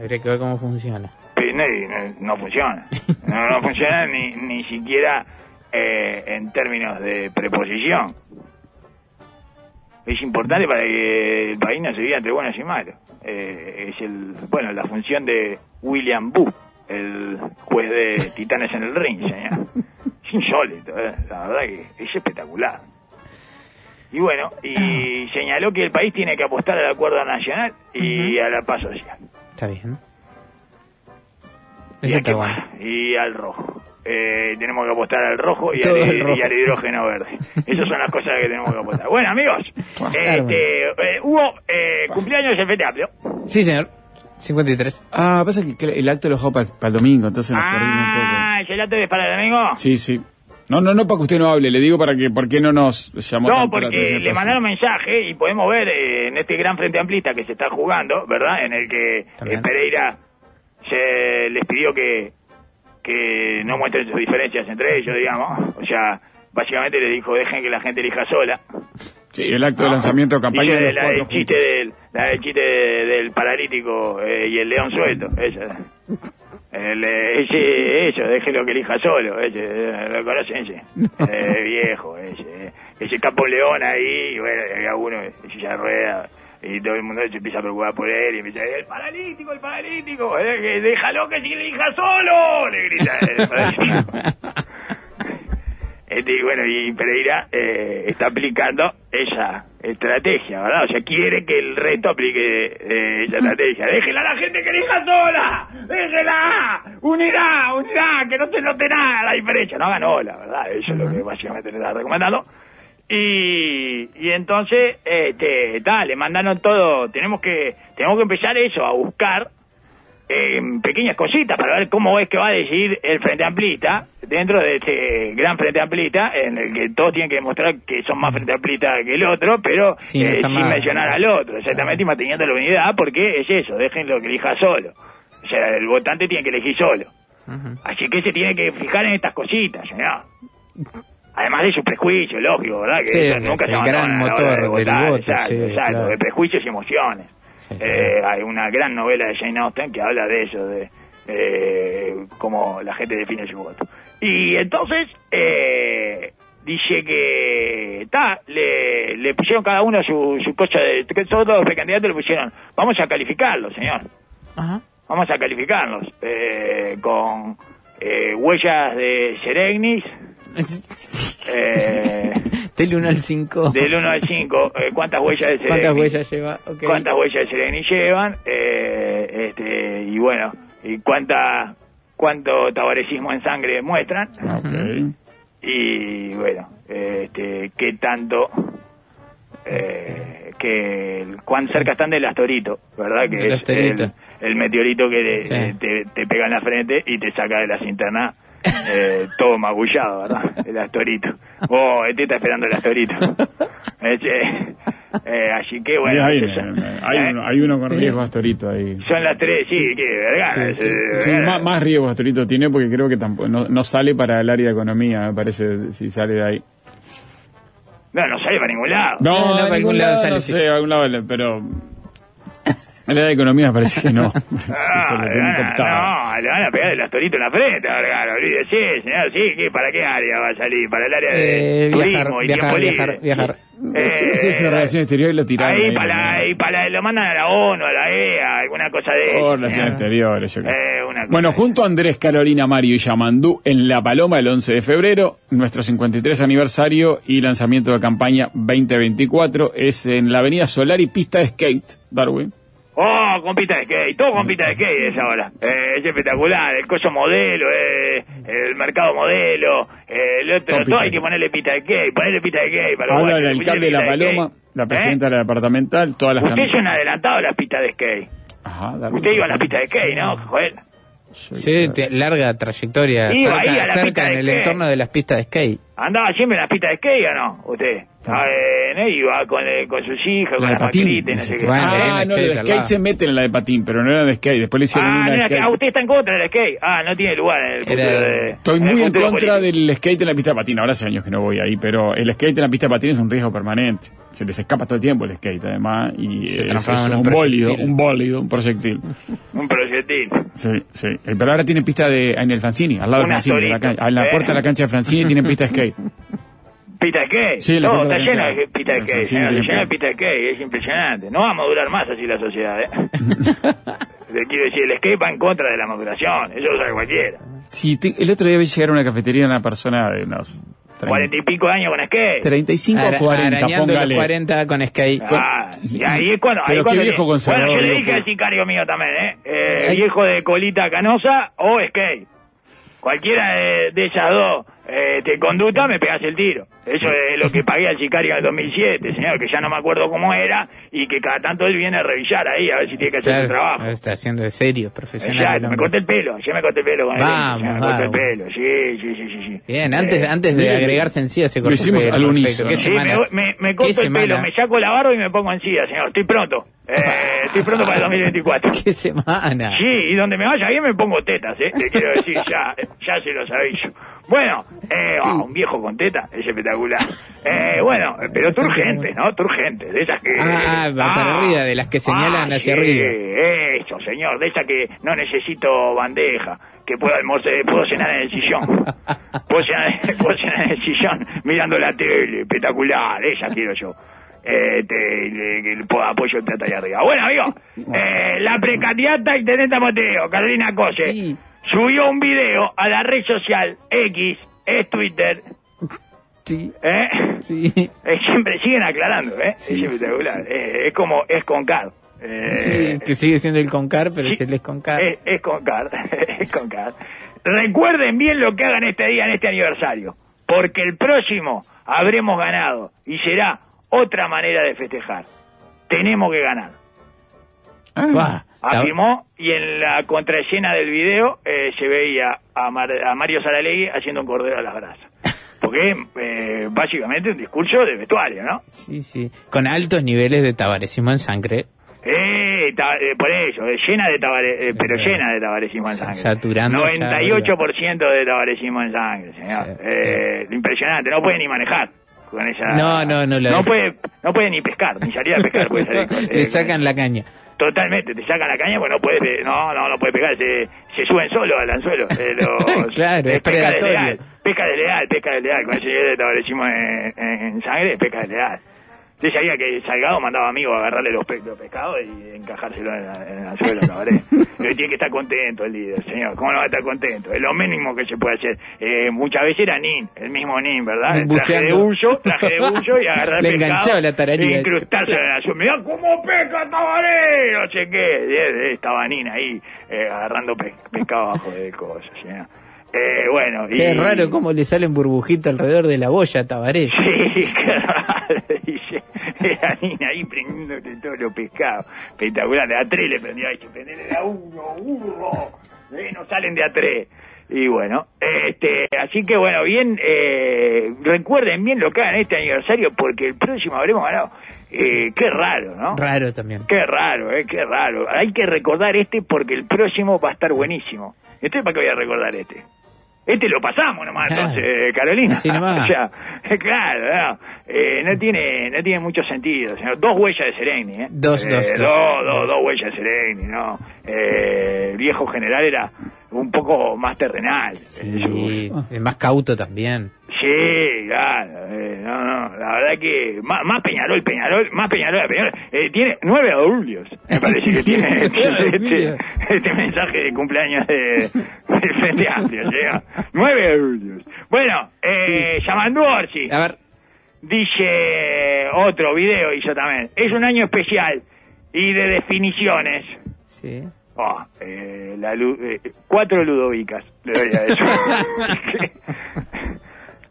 [SPEAKER 4] Habría que ver cómo funciona.
[SPEAKER 3] No, no- no funciona. No, no funciona ni, ni siquiera eh, en términos de preposición. Es importante para que el país no se divida entre buenos y malos. Eh, es el bueno la función de William Boo, el juez de Titanes en el Ring, señor. Es insólito, eh, la verdad que es espectacular. Y bueno, y señaló que el país tiene que apostar al acuerdo nacional y a la paz social.
[SPEAKER 4] Está bien.
[SPEAKER 3] ¿Y,
[SPEAKER 4] está bueno.
[SPEAKER 3] al rojo. Eh, tenemos que apostar al rojo y, al,
[SPEAKER 4] al rojo.
[SPEAKER 3] y al hidrógeno verde. Esas son las cosas que tenemos que apostar. Bueno, amigos, este, eh, hubo eh, cumpleaños el Frente Amplio.
[SPEAKER 4] Sí, señor. 53.
[SPEAKER 2] Ah, pasa que que el acto lo dejó para el domingo, entonces nos perdimos un
[SPEAKER 3] Ah, ¿el acto es para el domingo?
[SPEAKER 2] poco. Sí, sí. No, no, no para que usted no hable, le digo para que, ¿por qué no nos llamó
[SPEAKER 3] No,
[SPEAKER 2] la
[SPEAKER 3] porque le mandaron mensaje y podemos ver eh, en este gran frente amplista que se está jugando, ¿verdad? En el que eh. Pereira se les pidió que, que no muestren sus diferencias entre ellos, digamos. O sea, básicamente les dijo, dejen que la gente elija sola.
[SPEAKER 2] Sí, el acto de lanzamiento de campaña de
[SPEAKER 3] la
[SPEAKER 2] cuatro
[SPEAKER 3] del chiste del, la del chiste de- del paralítico eh, y el león suelto. Esa. El, eh, ese, eso, déjelo que elija solo. Ese, eh, ¿Lo conocen ese? Eh, viejo, ese. eh. Ese capo león ahí, bueno, había uno silla de ruedas. Y todo el mundo se empieza a preocupar por él y empieza a decir, el paralítico, el paralítico, eh, déjalo que si elija solo, le grita el paralítico. Este, bueno, y Pereira eh, está aplicando esa estrategia, ¿verdad? O sea, quiere que el resto aplique eh, esa estrategia. Déjela a la gente que elija sola, déjela, unirá, unirá, que no se note nada la diferencia. No hagan ola, ¿verdad? Eso es lo que básicamente le está recomendando. Y, y entonces, este, tal, le mandaron todo, tenemos que, tenemos que empezar eso, a buscar en pequeñas cositas para ver cómo es que va a decidir el Frente Amplista dentro de este gran Frente Amplista en el que todos tienen que demostrar que son más Frente Amplista que el otro, pero
[SPEAKER 4] Sin
[SPEAKER 3] eh, sin mencionar al otro, exactamente, y manteniendo la unidad, porque es eso, déjenlo que elija solo. O sea, el votante tiene que elegir solo. Así que se tiene que fijar en estas cositas, señor. Además de su prejuicio, lógico, ¿verdad? Que
[SPEAKER 4] Sí, es
[SPEAKER 3] nunca
[SPEAKER 4] el
[SPEAKER 3] se abandona
[SPEAKER 4] gran motor
[SPEAKER 3] de
[SPEAKER 4] del
[SPEAKER 3] votar,
[SPEAKER 4] voto,
[SPEAKER 3] exacto,
[SPEAKER 4] sí,
[SPEAKER 3] exacto,
[SPEAKER 4] claro.
[SPEAKER 3] de prejuicios y emociones.
[SPEAKER 4] Sí.
[SPEAKER 3] Eh, hay una gran novela de Jane Austen que habla de eso, de eh, cómo la gente define su voto. Y entonces, eh, dice que está, le, le pusieron cada uno su, su cosa, de, que todos los precandidatos le pusieron, vamos a calificarlos, señor,
[SPEAKER 4] Ajá.
[SPEAKER 3] vamos a calificarlos eh, con eh, huellas de Seregnis, eh,
[SPEAKER 4] Del 1 al 5.
[SPEAKER 3] del 1 al 5, eh, ¿cuántas huellas de Seregnis?
[SPEAKER 4] ¿Cuántas huellas lleva? Ok.
[SPEAKER 3] cuántas huellas de Sereni llevan eh, este y bueno y cuánta cuánto tabarecismo en sangre muestran
[SPEAKER 2] Ok.
[SPEAKER 3] y bueno este qué tanto eh, que el- cuán cerca están del astorito verdad que
[SPEAKER 4] Del
[SPEAKER 3] es
[SPEAKER 4] astorito.
[SPEAKER 3] el, el meteorito que le-
[SPEAKER 4] Sí.
[SPEAKER 3] te, te pega en la frente y te saca de la cinterna eh, todo magullado verdad el astorito oh este está esperando el astorito Este, eh, así que bueno
[SPEAKER 2] hay,
[SPEAKER 3] eso-
[SPEAKER 2] hay
[SPEAKER 3] eh,
[SPEAKER 2] uno, hay uno con riesgo Astorito ahí.
[SPEAKER 3] son las tres, sí, que vergara.
[SPEAKER 2] Sí, sí, más, más riesgo Astorito tiene porque creo que tampoco no, no sale para el área de economía, me parece, si sale de ahí.
[SPEAKER 3] No, no sale para ningún lado.
[SPEAKER 2] No,
[SPEAKER 4] No, para
[SPEAKER 2] ningún
[SPEAKER 4] lado sale,
[SPEAKER 2] no
[SPEAKER 4] sí.
[SPEAKER 2] sé, algún lado, pero... En área de economía me parece que no. Sí,
[SPEAKER 3] Ah,
[SPEAKER 2] lo tienen
[SPEAKER 3] no, le van a pegar el astorito en la frente, Vergara, olvídese, señor, sí, ¿qué, ¿para qué área va a salir? ¿Para el área de
[SPEAKER 4] Eh,
[SPEAKER 3] turismo
[SPEAKER 4] viajar,
[SPEAKER 3] y
[SPEAKER 4] viajar,
[SPEAKER 3] tiempo
[SPEAKER 4] viajar,
[SPEAKER 3] libre?
[SPEAKER 4] viajar.
[SPEAKER 3] Eh,
[SPEAKER 2] Yo no sé si es una relación exterior y lo tiraron.
[SPEAKER 3] Ahí,
[SPEAKER 2] ahí,
[SPEAKER 3] para, la, y para lo mandan a la ONU, a la EA, alguna cosa de
[SPEAKER 2] Por
[SPEAKER 3] eso,
[SPEAKER 2] relaciones
[SPEAKER 3] señor.
[SPEAKER 2] exteriores, yo qué sé.
[SPEAKER 3] Eh,
[SPEAKER 2] Bueno, junto a Andrés, Carolina, Mario y Yamandú en La Paloma el 11 de febrero, nuestro 53 aniversario y lanzamiento de campaña 2024 es en la avenida Solar y pista de skate, Darwin.
[SPEAKER 3] Oh, con pista de skate, todo con pista de skate es ahora. Eh, es espectacular, el coso modelo, eh, el mercado modelo, eh, el otro,
[SPEAKER 2] Todo
[SPEAKER 3] hay que ponerle pista de skate, ponerle pista de skate. Para
[SPEAKER 2] Habla el alcalde de La Paloma, la
[SPEAKER 3] ¿Eh?
[SPEAKER 2] presidenta de la departamental, todas las
[SPEAKER 3] Usted es un adelantado a las pistas de skate.
[SPEAKER 2] Ajá, Darwin,
[SPEAKER 3] Usted iba a las pistas de skate, ¿no?
[SPEAKER 2] Yo-
[SPEAKER 4] Sí, te- larga trayectoria
[SPEAKER 3] Iba
[SPEAKER 4] cerca,
[SPEAKER 3] la
[SPEAKER 4] cerca en el
[SPEAKER 3] skate.
[SPEAKER 4] entorno de las pistas de skate.
[SPEAKER 3] ¿Andaba siempre en las pistas de skate o no? Usted. Ah, eh, ¿no? Iba con, eh, con sus hijas,
[SPEAKER 2] La
[SPEAKER 3] con
[SPEAKER 2] de
[SPEAKER 3] las
[SPEAKER 2] patín.
[SPEAKER 3] macritas, no sé qué.
[SPEAKER 4] en
[SPEAKER 2] ah, no,
[SPEAKER 4] skate
[SPEAKER 2] el skate se mete en la de patín, pero no era de skate. Después le hicieron
[SPEAKER 3] Ah,
[SPEAKER 2] una
[SPEAKER 3] no
[SPEAKER 2] de skate.
[SPEAKER 3] ah, usted está en contra del skate. Ah, no tiene lugar en el
[SPEAKER 4] Era-
[SPEAKER 3] de...
[SPEAKER 2] Estoy
[SPEAKER 3] en el
[SPEAKER 2] muy en contra
[SPEAKER 3] político.
[SPEAKER 2] del skate en la pista de patín. Ahora hace años que no voy ahí, pero el skate en la pista de patín es un riesgo permanente. Se les escapa todo el tiempo el skate, además, y
[SPEAKER 4] Se
[SPEAKER 2] eh,
[SPEAKER 4] transforma
[SPEAKER 2] eso es
[SPEAKER 4] en
[SPEAKER 2] un
[SPEAKER 4] un
[SPEAKER 2] bólido, un bólido, un proyectil.
[SPEAKER 3] Un proyectil.
[SPEAKER 2] Sí, sí. Eh, Pero ahora tienen pista de, en el Francini, al lado del
[SPEAKER 3] Un
[SPEAKER 2] Francini, en la, en la
[SPEAKER 3] ¿eh?
[SPEAKER 2] puerta de la cancha de Francini tienen pista de skate.
[SPEAKER 3] ¿Pista de skate?
[SPEAKER 2] Sí, la puerta
[SPEAKER 3] está
[SPEAKER 2] cancha.
[SPEAKER 3] de
[SPEAKER 2] sí,
[SPEAKER 3] está lleno de de skate. Es impresionante. No vamos a durar más así la sociedad, ¿eh? Le quiero decir, el skate va en contra de la maduración. Eso lo sabe cualquiera.
[SPEAKER 2] Sí, te- el otro día vi llegar a una cafetería una persona de unos 30,
[SPEAKER 3] Cuarenta y pico años con skate.
[SPEAKER 2] 35
[SPEAKER 4] Ara-
[SPEAKER 2] o 40,
[SPEAKER 4] arañando
[SPEAKER 2] póngale.
[SPEAKER 4] los 40 con skate.
[SPEAKER 3] Ah, y ahí es cuando... ahí
[SPEAKER 2] Pero qué
[SPEAKER 3] cuando
[SPEAKER 2] viejo
[SPEAKER 3] le-
[SPEAKER 2] conservador,
[SPEAKER 3] Bueno, yo le dije
[SPEAKER 2] pues.
[SPEAKER 3] al sicario mío también, ¿eh? eh
[SPEAKER 4] Ay.
[SPEAKER 3] viejo de colita canosa o skate. Cualquiera de, de esas dos eh, te conducta, me pegas el tiro. Eso es lo que pagué al sicario en el 2007, señor, que ya no me acuerdo cómo era y que cada tanto él viene a revisar ahí a ver si tiene que hacer el trabajo.
[SPEAKER 4] Está haciendo de serio, profesional.
[SPEAKER 3] Exacto, me corté el pelo, ya me corté el pelo con el
[SPEAKER 4] Vamos,
[SPEAKER 3] me corté el
[SPEAKER 4] vamos.
[SPEAKER 3] pelo, sí, sí, sí, sí. sí.
[SPEAKER 4] Bien, antes,
[SPEAKER 3] Eh,
[SPEAKER 4] antes de
[SPEAKER 2] bien.
[SPEAKER 4] agregarse en sí se
[SPEAKER 2] Lo
[SPEAKER 4] cortó
[SPEAKER 2] hicimos
[SPEAKER 4] el pelo,
[SPEAKER 2] al unísono.
[SPEAKER 4] ¿Qué
[SPEAKER 3] Sí,
[SPEAKER 4] semana?
[SPEAKER 3] me, me, me
[SPEAKER 4] ¿Qué
[SPEAKER 3] corto el
[SPEAKER 4] semana?
[SPEAKER 3] pelo, me saco la barba y me pongo en silla, señor. Estoy pronto. Eh, estoy pronto para el 2024.
[SPEAKER 4] ¿Qué semana?
[SPEAKER 3] Sí, y donde me vaya bien me pongo tetas, ¿eh? Te quiero decir, ya, ya se los aviso. Bueno, eh, ah, un viejo con teta, es espectacular. Eh, bueno, pero turgentes, ¿no? Turgentes, de esas que...
[SPEAKER 4] Ah, va para arriba, de las que señalan
[SPEAKER 3] ah,
[SPEAKER 4] hacia
[SPEAKER 3] sí,
[SPEAKER 4] arriba.
[SPEAKER 3] Eso, señor, de esas que no necesito bandeja, que puedo almorzar, puedo cenar en el sillón. Puedo cenar, puedo cenar en el sillón mirando la tele, espectacular, esa quiero yo. Eh, te, le- que le puedo apoyo el plata ahí arriba. Bueno, amigo, eh, la precandidata intendente Mateo, Carolina Cose,
[SPEAKER 4] Sí.
[SPEAKER 3] subió un video a la red social X, es Twitter,
[SPEAKER 4] Sí,
[SPEAKER 3] ¿eh?
[SPEAKER 4] sí.
[SPEAKER 3] Eh, siempre siguen aclarando, ¿eh?
[SPEAKER 4] Sí,
[SPEAKER 3] es espectacular. Eh, es como, es con car. Eh,
[SPEAKER 4] Sí, que sigue siendo el Concar, pero
[SPEAKER 3] sí,
[SPEAKER 4] es el Esconcar.
[SPEAKER 3] Es, es con car, es con car. Recuerden bien lo que hagan este día, en este aniversario, porque el próximo habremos ganado y será otra manera de festejar. Tenemos que ganar.
[SPEAKER 4] Está-
[SPEAKER 3] Afirmó y en la contraescena del video eh, se veía a, Mar- a Mario Saralegui haciendo un cordero a las brasas. Porque eh, básicamente un discurso de vestuario, ¿no?
[SPEAKER 4] Sí, sí. Con altos niveles de tabaresismo en sangre.
[SPEAKER 3] Eh, ta- eh, por eso, eh, llena de tabare, pero llena de tabaresismo en sangre.
[SPEAKER 4] Saturando ya
[SPEAKER 3] 98% de tabaresismo en sangre, señor.
[SPEAKER 4] Sí,
[SPEAKER 3] Eh, Impresionante, no puede ni manejar con esa...
[SPEAKER 4] No, no, no la
[SPEAKER 3] No puede, no puede ni pescar, ni salir a pescar puede salir con-
[SPEAKER 4] Le sacan la caña.
[SPEAKER 3] Totalmente, te sacan la caña porque no puede, pe- no, no, no puede pegar, se, se suben solo al anzuelo. eh, los-
[SPEAKER 4] Claro, es
[SPEAKER 3] pesca desleal, pesca desleal, pesca desleal, con ese nivel de tabaresismo en, en, en sangre, es pesca desleal. Usted sabía que Salgado mandaba amigos a agarrarle los, pe- los pescados y encajárselo en, la- en el anzuelo, tabaré. Pero tiene que estar contento el líder, señor. ¿Cómo no va a estar contento? Es lo mínimo que se puede hacer. Eh, muchas veces era Nin, el mismo Nin, ¿verdad? El traje de bullo, traje de bullo y agarrar
[SPEAKER 4] Le
[SPEAKER 3] pescado
[SPEAKER 4] la tararía.
[SPEAKER 3] e incrustarse en el anzuelo. Mirá cómo pesca Tabaré, no sé qué. Y, eh, Estaba Nin ahí eh, agarrando pe- pescado abajo de cosas, señor. Eh, bueno, y...
[SPEAKER 4] Qué raro cómo le salen burbujitas alrededor de la boya a Tabaré.
[SPEAKER 3] Sí, claro. La niña ahí prendiéndote todos los pescados. Espectacular. De a tres le prendió ahí. Prendele de a uno, burro. Eh, no salen de a tres. Y bueno, este, así que bueno, bien, eh, recuerden bien lo que hagan este aniversario porque el próximo habremos ganado. Eh, qué raro, ¿no?
[SPEAKER 4] Raro también.
[SPEAKER 3] Qué raro, eh, qué raro. Hay que recordar este porque el próximo va a estar buenísimo. Entonces, ¿para qué voy a recordar este? Este lo pasamos nomás,
[SPEAKER 4] Claro.
[SPEAKER 3] entonces, eh, Carolina.
[SPEAKER 4] Así nomás.
[SPEAKER 3] o sea, claro, no, eh, no tiene no tiene mucho sentido. señor. Dos huellas de Sereni, ¿eh?
[SPEAKER 4] Dos,
[SPEAKER 3] Eh,
[SPEAKER 4] dos, dos.
[SPEAKER 3] dos, dos, dos huellas de Sereni, ¿no? Eh, el viejo general era un poco más terrenal.
[SPEAKER 4] Sí, es más cauto también.
[SPEAKER 3] Sí, claro, eh, no, no, la verdad que más, más Peñarol, Peñarol, más Peñarol, Peñarol, eh, tiene nueve adultos, me parece que tiene este, este, este mensaje de cumpleaños de, del Frente Amplio, llega. nueve adultos. Bueno, eh, Yamandu Orsi,
[SPEAKER 4] A ver,
[SPEAKER 3] dice otro video hizo también, es un año especial y de definiciones.
[SPEAKER 4] Sí.
[SPEAKER 3] Oh, eh, la eh, cuatro ludovicas, le doy a eso.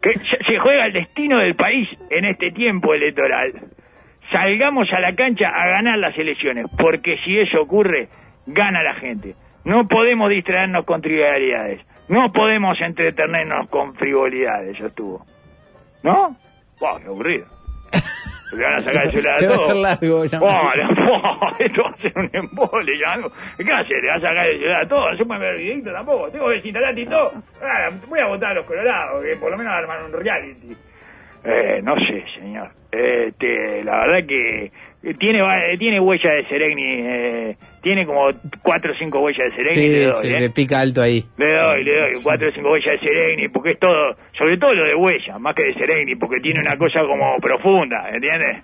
[SPEAKER 3] que se, se juega el destino del país en este tiempo electoral. Salgamos a la cancha a ganar las elecciones, porque si eso ocurre, gana la gente. No podemos distraernos con trivialidades, no podemos entretenernos con frivolidades, eso estuvo. ¿No? Wow, qué aburrido. Le van a sacar el celular
[SPEAKER 4] Se va a hacer largo, ya.
[SPEAKER 3] Oh, la- esto va a ser un embole, ya. ¿Qué hace? ¿Le va a sacar el celular a todo? Puede ver videito tampoco. Tengo que desinstalar y todo. Ah, voy a votar a los colorados, que por lo menos arman un reality. Eh, no sé, señor. Este, la verdad que tiene va- tiene huella de Seregni, eh, tiene como cuatro o cinco huellas de Seregni. le
[SPEAKER 4] Sí,
[SPEAKER 3] doy,
[SPEAKER 4] sí,
[SPEAKER 3] eh.
[SPEAKER 4] le pica alto ahí.
[SPEAKER 3] Le doy, le doy cuatro o cinco huellas de Seregni, porque es todo, sobre todo lo de huella, más que de Seregni, porque tiene una cosa como profunda, ¿entiendes?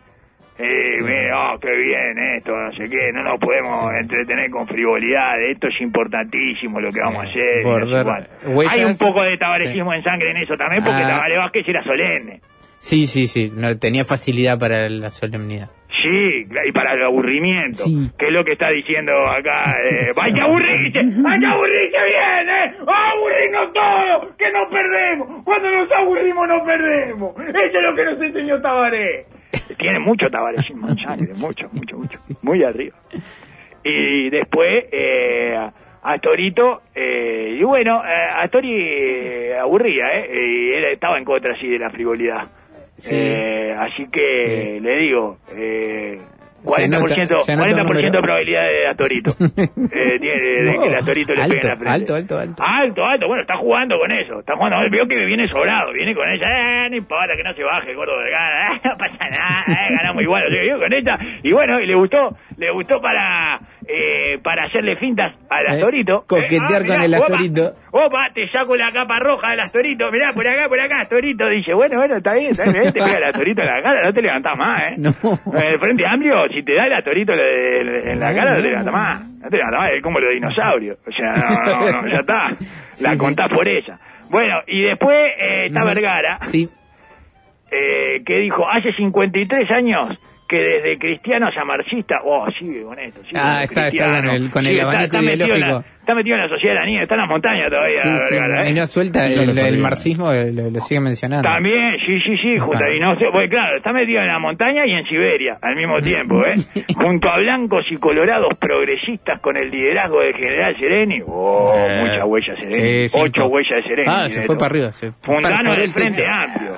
[SPEAKER 3] Eh, mira, oh, qué bien esto, no sé qué, no nos podemos entretener con frivolidad, esto es importantísimo lo que vamos a hacer. y no sé
[SPEAKER 4] huellas,
[SPEAKER 3] Hay un poco de tabaresismo en sangre en eso también, porque
[SPEAKER 4] Ah.
[SPEAKER 3] Tabaré Vázquez era solemne.
[SPEAKER 4] Sí, sí, sí. No, tenía facilidad para la solemnidad.
[SPEAKER 3] Sí, y para el aburrimiento,
[SPEAKER 4] Sí.
[SPEAKER 3] que es lo que está diciendo acá. Eh, ¡Hay que aburrirse! ¡Hay que aburrirse bien! ¿eh? ¡Aburrirnos todos! ¡Que no perdemos! Cuando nos aburrimos no perdemos. Eso es lo que nos enseñó Tabaré. Tiene mucho tabaresismo en sangre, mucho, mucho, mucho. Muy arriba. Y después, eh, a Torito, eh, y bueno, eh, a Tori eh, aburría, ¿eh? Y él estaba en contra así de la frivolidad.
[SPEAKER 4] Sí.
[SPEAKER 3] Eh, así que le digo, eh,
[SPEAKER 4] Se
[SPEAKER 3] 40%,
[SPEAKER 4] nota- se nota un
[SPEAKER 3] 40 de probabilidad de a Torito. Eh, de, de que Torito le
[SPEAKER 4] Alto,
[SPEAKER 3] pegue en la frente.
[SPEAKER 4] alto, alto, alto.
[SPEAKER 3] Alto, alto. Bueno, está jugando con eso. Está jugando. Veo que viene sobrado. Viene con ella. Eh, no importa que no se baje el gordo del gana. Eh, no pasa nada. Eh, ganamos igual. Yo con esta. Y bueno, y le gustó. Le gustó para eh, para hacerle fintas al
[SPEAKER 4] Eh,
[SPEAKER 3] Astorito.
[SPEAKER 4] coquetear con el Astorito.
[SPEAKER 3] Opa, te saco la capa roja del Astorito. Mirá, por acá, por acá, Astorito. Dice, bueno, bueno, está bien, está bien. Te pega el Astorito en la cara. No te levantás más, ¿eh?
[SPEAKER 4] No.
[SPEAKER 3] En el Frente Amplio, si te da el Astorito en la cara, no te levantás más. No te levantás más. Es como los dinosaurios. O sea, no, no, no, ya está. La
[SPEAKER 4] Sí, sí.
[SPEAKER 3] contás por ella. Bueno, y después eh, está. Vergara,
[SPEAKER 4] Sí,
[SPEAKER 3] eh, que dijo, hace 53 años que desde cristianos a marxistas, oh, sigue con esto. Sigue
[SPEAKER 4] Ah,
[SPEAKER 3] con
[SPEAKER 4] está- está con el- con el abanico ideológico.
[SPEAKER 3] Está metido en la sociedad de la niña, está en las montañas todavía.
[SPEAKER 4] Sí, sí,
[SPEAKER 3] Vergara, ¿eh?
[SPEAKER 4] y no suelta
[SPEAKER 2] Y no
[SPEAKER 4] el, marxismo, lo, lo sigue mencionando.
[SPEAKER 3] También, sí, sí, sí, junto, y no sé, pues claro, está metido en la montaña y en Siberia al mismo tiempo, ¿eh? junto a blancos y colorados progresistas con el liderazgo del general Sereni. Oh,
[SPEAKER 4] Eh,
[SPEAKER 3] muchas huellas Sereni. Ocho huellas de Sereni.
[SPEAKER 4] Ah, se fue para arriba. Se
[SPEAKER 3] Fundano del
[SPEAKER 4] el
[SPEAKER 3] Frente
[SPEAKER 4] techo.
[SPEAKER 3] Amplio.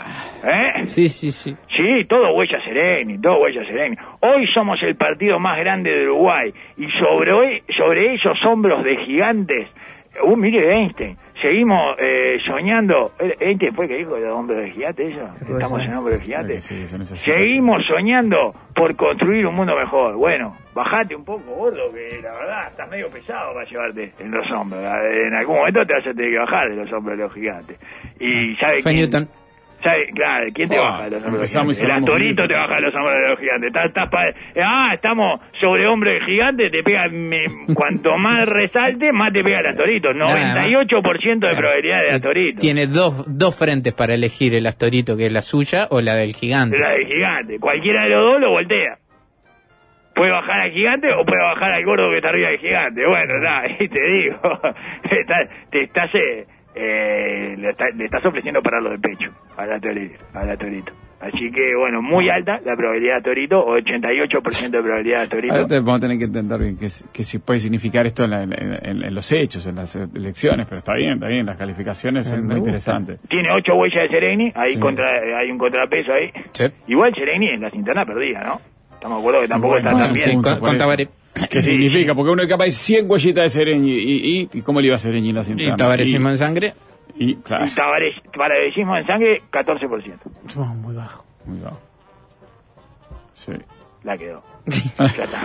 [SPEAKER 3] ¿Eh?
[SPEAKER 4] Sí, sí, sí.
[SPEAKER 3] Sí, todo huella Sereni, todo huella Sereni. Hoy somos el partido más grande de Uruguay y sobre, sobre esos hombros de gigantes, uh, mire Einstein, seguimos eh, soñando. ¿Eh, ¿Einstein fue el que dijo de hombros de gigantes eso? Estamos
[SPEAKER 4] ser.
[SPEAKER 3] en hombros de.
[SPEAKER 2] Sí, esas-
[SPEAKER 3] Seguimos soñando por construir un mundo mejor. Bueno, bajate un poco, gordo, que la verdad estás medio pesado para llevarte en los hombros. En algún momento te vas a tener que bajar de los hombros de los gigantes. Y ¿sabe
[SPEAKER 4] Fue
[SPEAKER 3] quién-
[SPEAKER 4] Newton.
[SPEAKER 3] Claro, ¿quién te baja de los hombros gigantes? El
[SPEAKER 2] con
[SPEAKER 3] te baja de los hombros de los gigantes. Estás- estás pa- ah, estamos sobre hombros de gigantes, te pega, me- cuanto más resalte, más te pega el Astorito. 98% de probabilidad de Astorito.
[SPEAKER 4] Tiene dos, dos frentes para elegir el Astorito, que es la suya o la del gigante.
[SPEAKER 3] La del gigante. Cualquiera de los dos lo voltea. Puede bajar al gigante o puede bajar al gordo que está arriba del gigante. Bueno, nada, te digo, te estás, eh, eh, le, está- le estás ofreciendo pararlo de pecho a la torito, a la torito. Así que, bueno, muy alta la probabilidad de torito, 88% de probabilidad de torito.
[SPEAKER 2] Ahora te- vamos a tener que entender bien qué, qué si puede significar esto en, la- en- en- en los hechos, en las elecciones, pero está bien, está bien, las calificaciones son muy interesantes.
[SPEAKER 3] Tiene ocho huellas de Sereni, ahí
[SPEAKER 2] Sí.
[SPEAKER 3] contra, hay un contrapeso ahí.
[SPEAKER 4] Sí.
[SPEAKER 3] Igual Sereni en las internas perdía, ¿no? Estamos de acuerdo que tampoco
[SPEAKER 2] Bueno,
[SPEAKER 3] está
[SPEAKER 2] sí,
[SPEAKER 3] tan bien.
[SPEAKER 4] Sí,
[SPEAKER 2] punto
[SPEAKER 4] con, con. Tabaré.
[SPEAKER 2] ¿Qué significa? Porque uno es capaz de 100 huellitas de Sereñi y, y, y ¿cómo le iba a Sereñi en las
[SPEAKER 4] Y
[SPEAKER 2] internas?
[SPEAKER 4] tabaresismo en sangre.
[SPEAKER 2] Y, claro,
[SPEAKER 3] Y tabares- tabaresismo en sangre, 14%.
[SPEAKER 4] Oh, muy bajo.
[SPEAKER 2] muy bajo. Sí.
[SPEAKER 3] La quedó. ya está.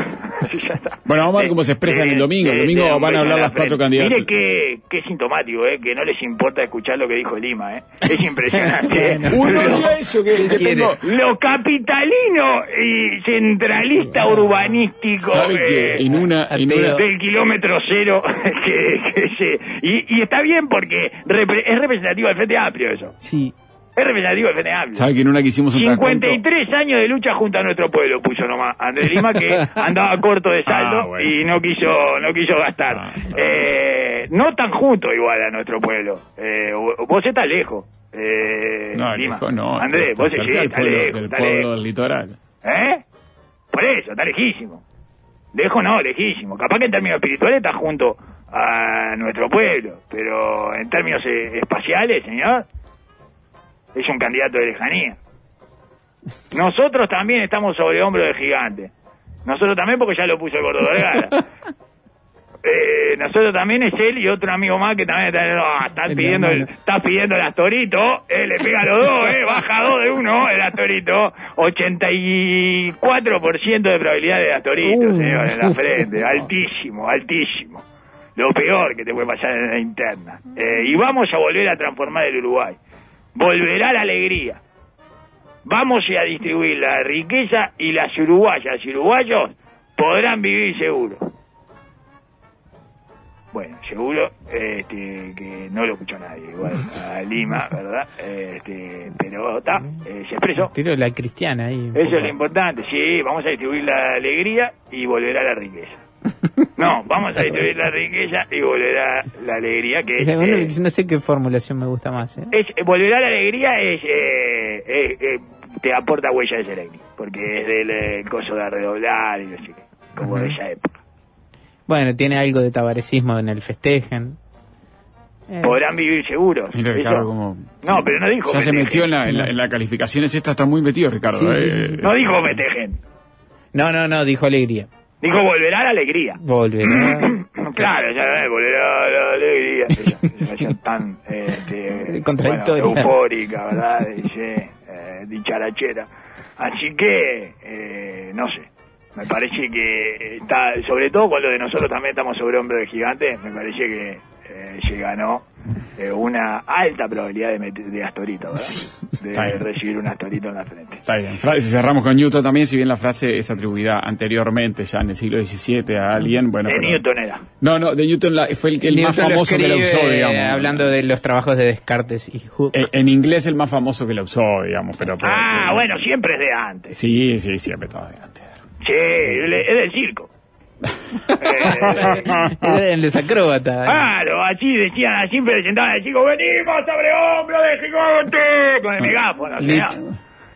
[SPEAKER 3] ya está.
[SPEAKER 2] Bueno, vamos a ver cómo se expresan el domingo. El domingo van a hablar las cuatro candidatas.
[SPEAKER 3] Mire qué, qué sintomático, ¿eh? Que no les importa escuchar lo que dijo Lima, ¿eh? Es impresionante. ¿eh?
[SPEAKER 2] Uno diga eso, que, que tengo...
[SPEAKER 3] Lo capitalino y centralista urbanístico
[SPEAKER 2] ¿Sabe
[SPEAKER 3] eh,
[SPEAKER 2] que en una... En una
[SPEAKER 3] del kilómetro cero que, que se- y, y está bien porque repre- es representativo del Frente Amplio eso.
[SPEAKER 4] Sí.
[SPEAKER 3] Es representativo del Frente Amplio.
[SPEAKER 2] ¿Sabe que en una que hicimos un raconto-
[SPEAKER 3] 53 años de lucha junto a nuestro pueblo puso nomás Andrés Lima que andaba corto de saldo
[SPEAKER 2] Ah, bueno.
[SPEAKER 3] y no quiso no quiso gastar
[SPEAKER 2] Ah,
[SPEAKER 3] eh, no tan junto igual a nuestro pueblo eh, vos estás lejos eh,
[SPEAKER 2] No,
[SPEAKER 3] Lima.
[SPEAKER 2] lejos no.
[SPEAKER 3] Andrés vos estás lejos
[SPEAKER 2] del pueblo del litoral.
[SPEAKER 3] ¿eh? por eso está lejísimo lejos no lejísimo capaz que en términos espirituales está junto a nuestro pueblo pero en términos eh, espaciales señor es un candidato de lejanía nosotros también estamos sobre hombro del gigante. Nosotros también porque ya lo puso el gordo Vergara. Eh, nosotros también es él y otro amigo más que también está, ah, pidiendo el, está pidiendo el Astorito, eh, le pega a los dos, eh, baja dos de uno, el Astorito, 84% de probabilidad de Astorito,
[SPEAKER 4] Uh.
[SPEAKER 3] señor, en la frente, altísimo, altísimo. Lo peor que te puede pasar en la interna. Eh, y vamos a volver a transformar el Uruguay. Volverá la alegría. Vamos a distribuir la riqueza y las uruguayas y uruguayos podrán vivir seguros. Bueno, seguro este, que no lo escuchó nadie, igual a Lima, ¿verdad? Este, pero está, eh, se expresó.
[SPEAKER 4] Tiro la cristiana ahí.
[SPEAKER 3] Eso
[SPEAKER 4] poco.
[SPEAKER 3] es lo importante, sí, vamos a distribuir la alegría y volverá la riqueza. No, vamos a distribuir la riqueza y volverá la alegría, que es...
[SPEAKER 4] Bueno,
[SPEAKER 3] eh,
[SPEAKER 4] no sé qué formulación me gusta más. ¿eh?
[SPEAKER 3] es volverá la alegría es eh, te aporta huella de Sereni porque es del eh, coso de redoblar y no sé qué como de esa época
[SPEAKER 4] Bueno, tiene algo de tabaresismo en el festejen.
[SPEAKER 3] Podrán vivir seguros
[SPEAKER 2] Mira, Ricardo, como...
[SPEAKER 3] no pero no dijo
[SPEAKER 2] Ya se metió en la, en la, en la calificaciones esta, está muy metido, Ricardo.
[SPEAKER 4] Sí, sí,
[SPEAKER 2] eh.
[SPEAKER 4] sí, sí.
[SPEAKER 3] no dijo festejen
[SPEAKER 4] No, no, no, dijo alegría.
[SPEAKER 3] Dijo volverá la alegría
[SPEAKER 4] Volverá.
[SPEAKER 3] claro ya eh, volverá la alegría esa, tan este,
[SPEAKER 4] Contradictoria.
[SPEAKER 3] bueno, eufórica verdad dice eh, dicharachera así que eh, no sé me parece que está sobre todo con lo de nosotros también estamos sobre hombro de gigante me parece que eh, se ganó eh, una alta probabilidad de, meter- de astorito, De recibir un astorito en la frente.
[SPEAKER 2] Está bien. Fra- Si cerramos con Newton también, si bien la frase es atribuida anteriormente, ya en el siglo XVII, a alguien, bueno.
[SPEAKER 3] de
[SPEAKER 2] pero-
[SPEAKER 3] Newton era.
[SPEAKER 2] No, no, de Newton la- fue el, que- el más
[SPEAKER 4] Newton
[SPEAKER 2] famoso que la usó, digamos.
[SPEAKER 4] Hablando de los trabajos de Descartes y Hooke.
[SPEAKER 2] Eh, En inglés el más famoso que la usó, digamos, pero... pero-
[SPEAKER 3] Ah, bueno, siempre es de antes.
[SPEAKER 2] Sí, sí, siempre estaba de antes.
[SPEAKER 3] Sí, es del circo. Eh,
[SPEAKER 4] el desacróbata.
[SPEAKER 3] Claro, así decían, así presentaban al chico, venimos sobre hombro de gigante, con el megáfono, o sea.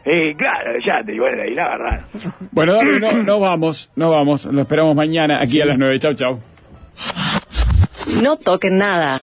[SPEAKER 3] Y claro, ya te igual de ahí la agarraron.
[SPEAKER 2] Bueno, Darwin, no, no vamos, no vamos. Lo esperamos mañana aquí a las 9. Chau, chau.
[SPEAKER 5] No toquen nada.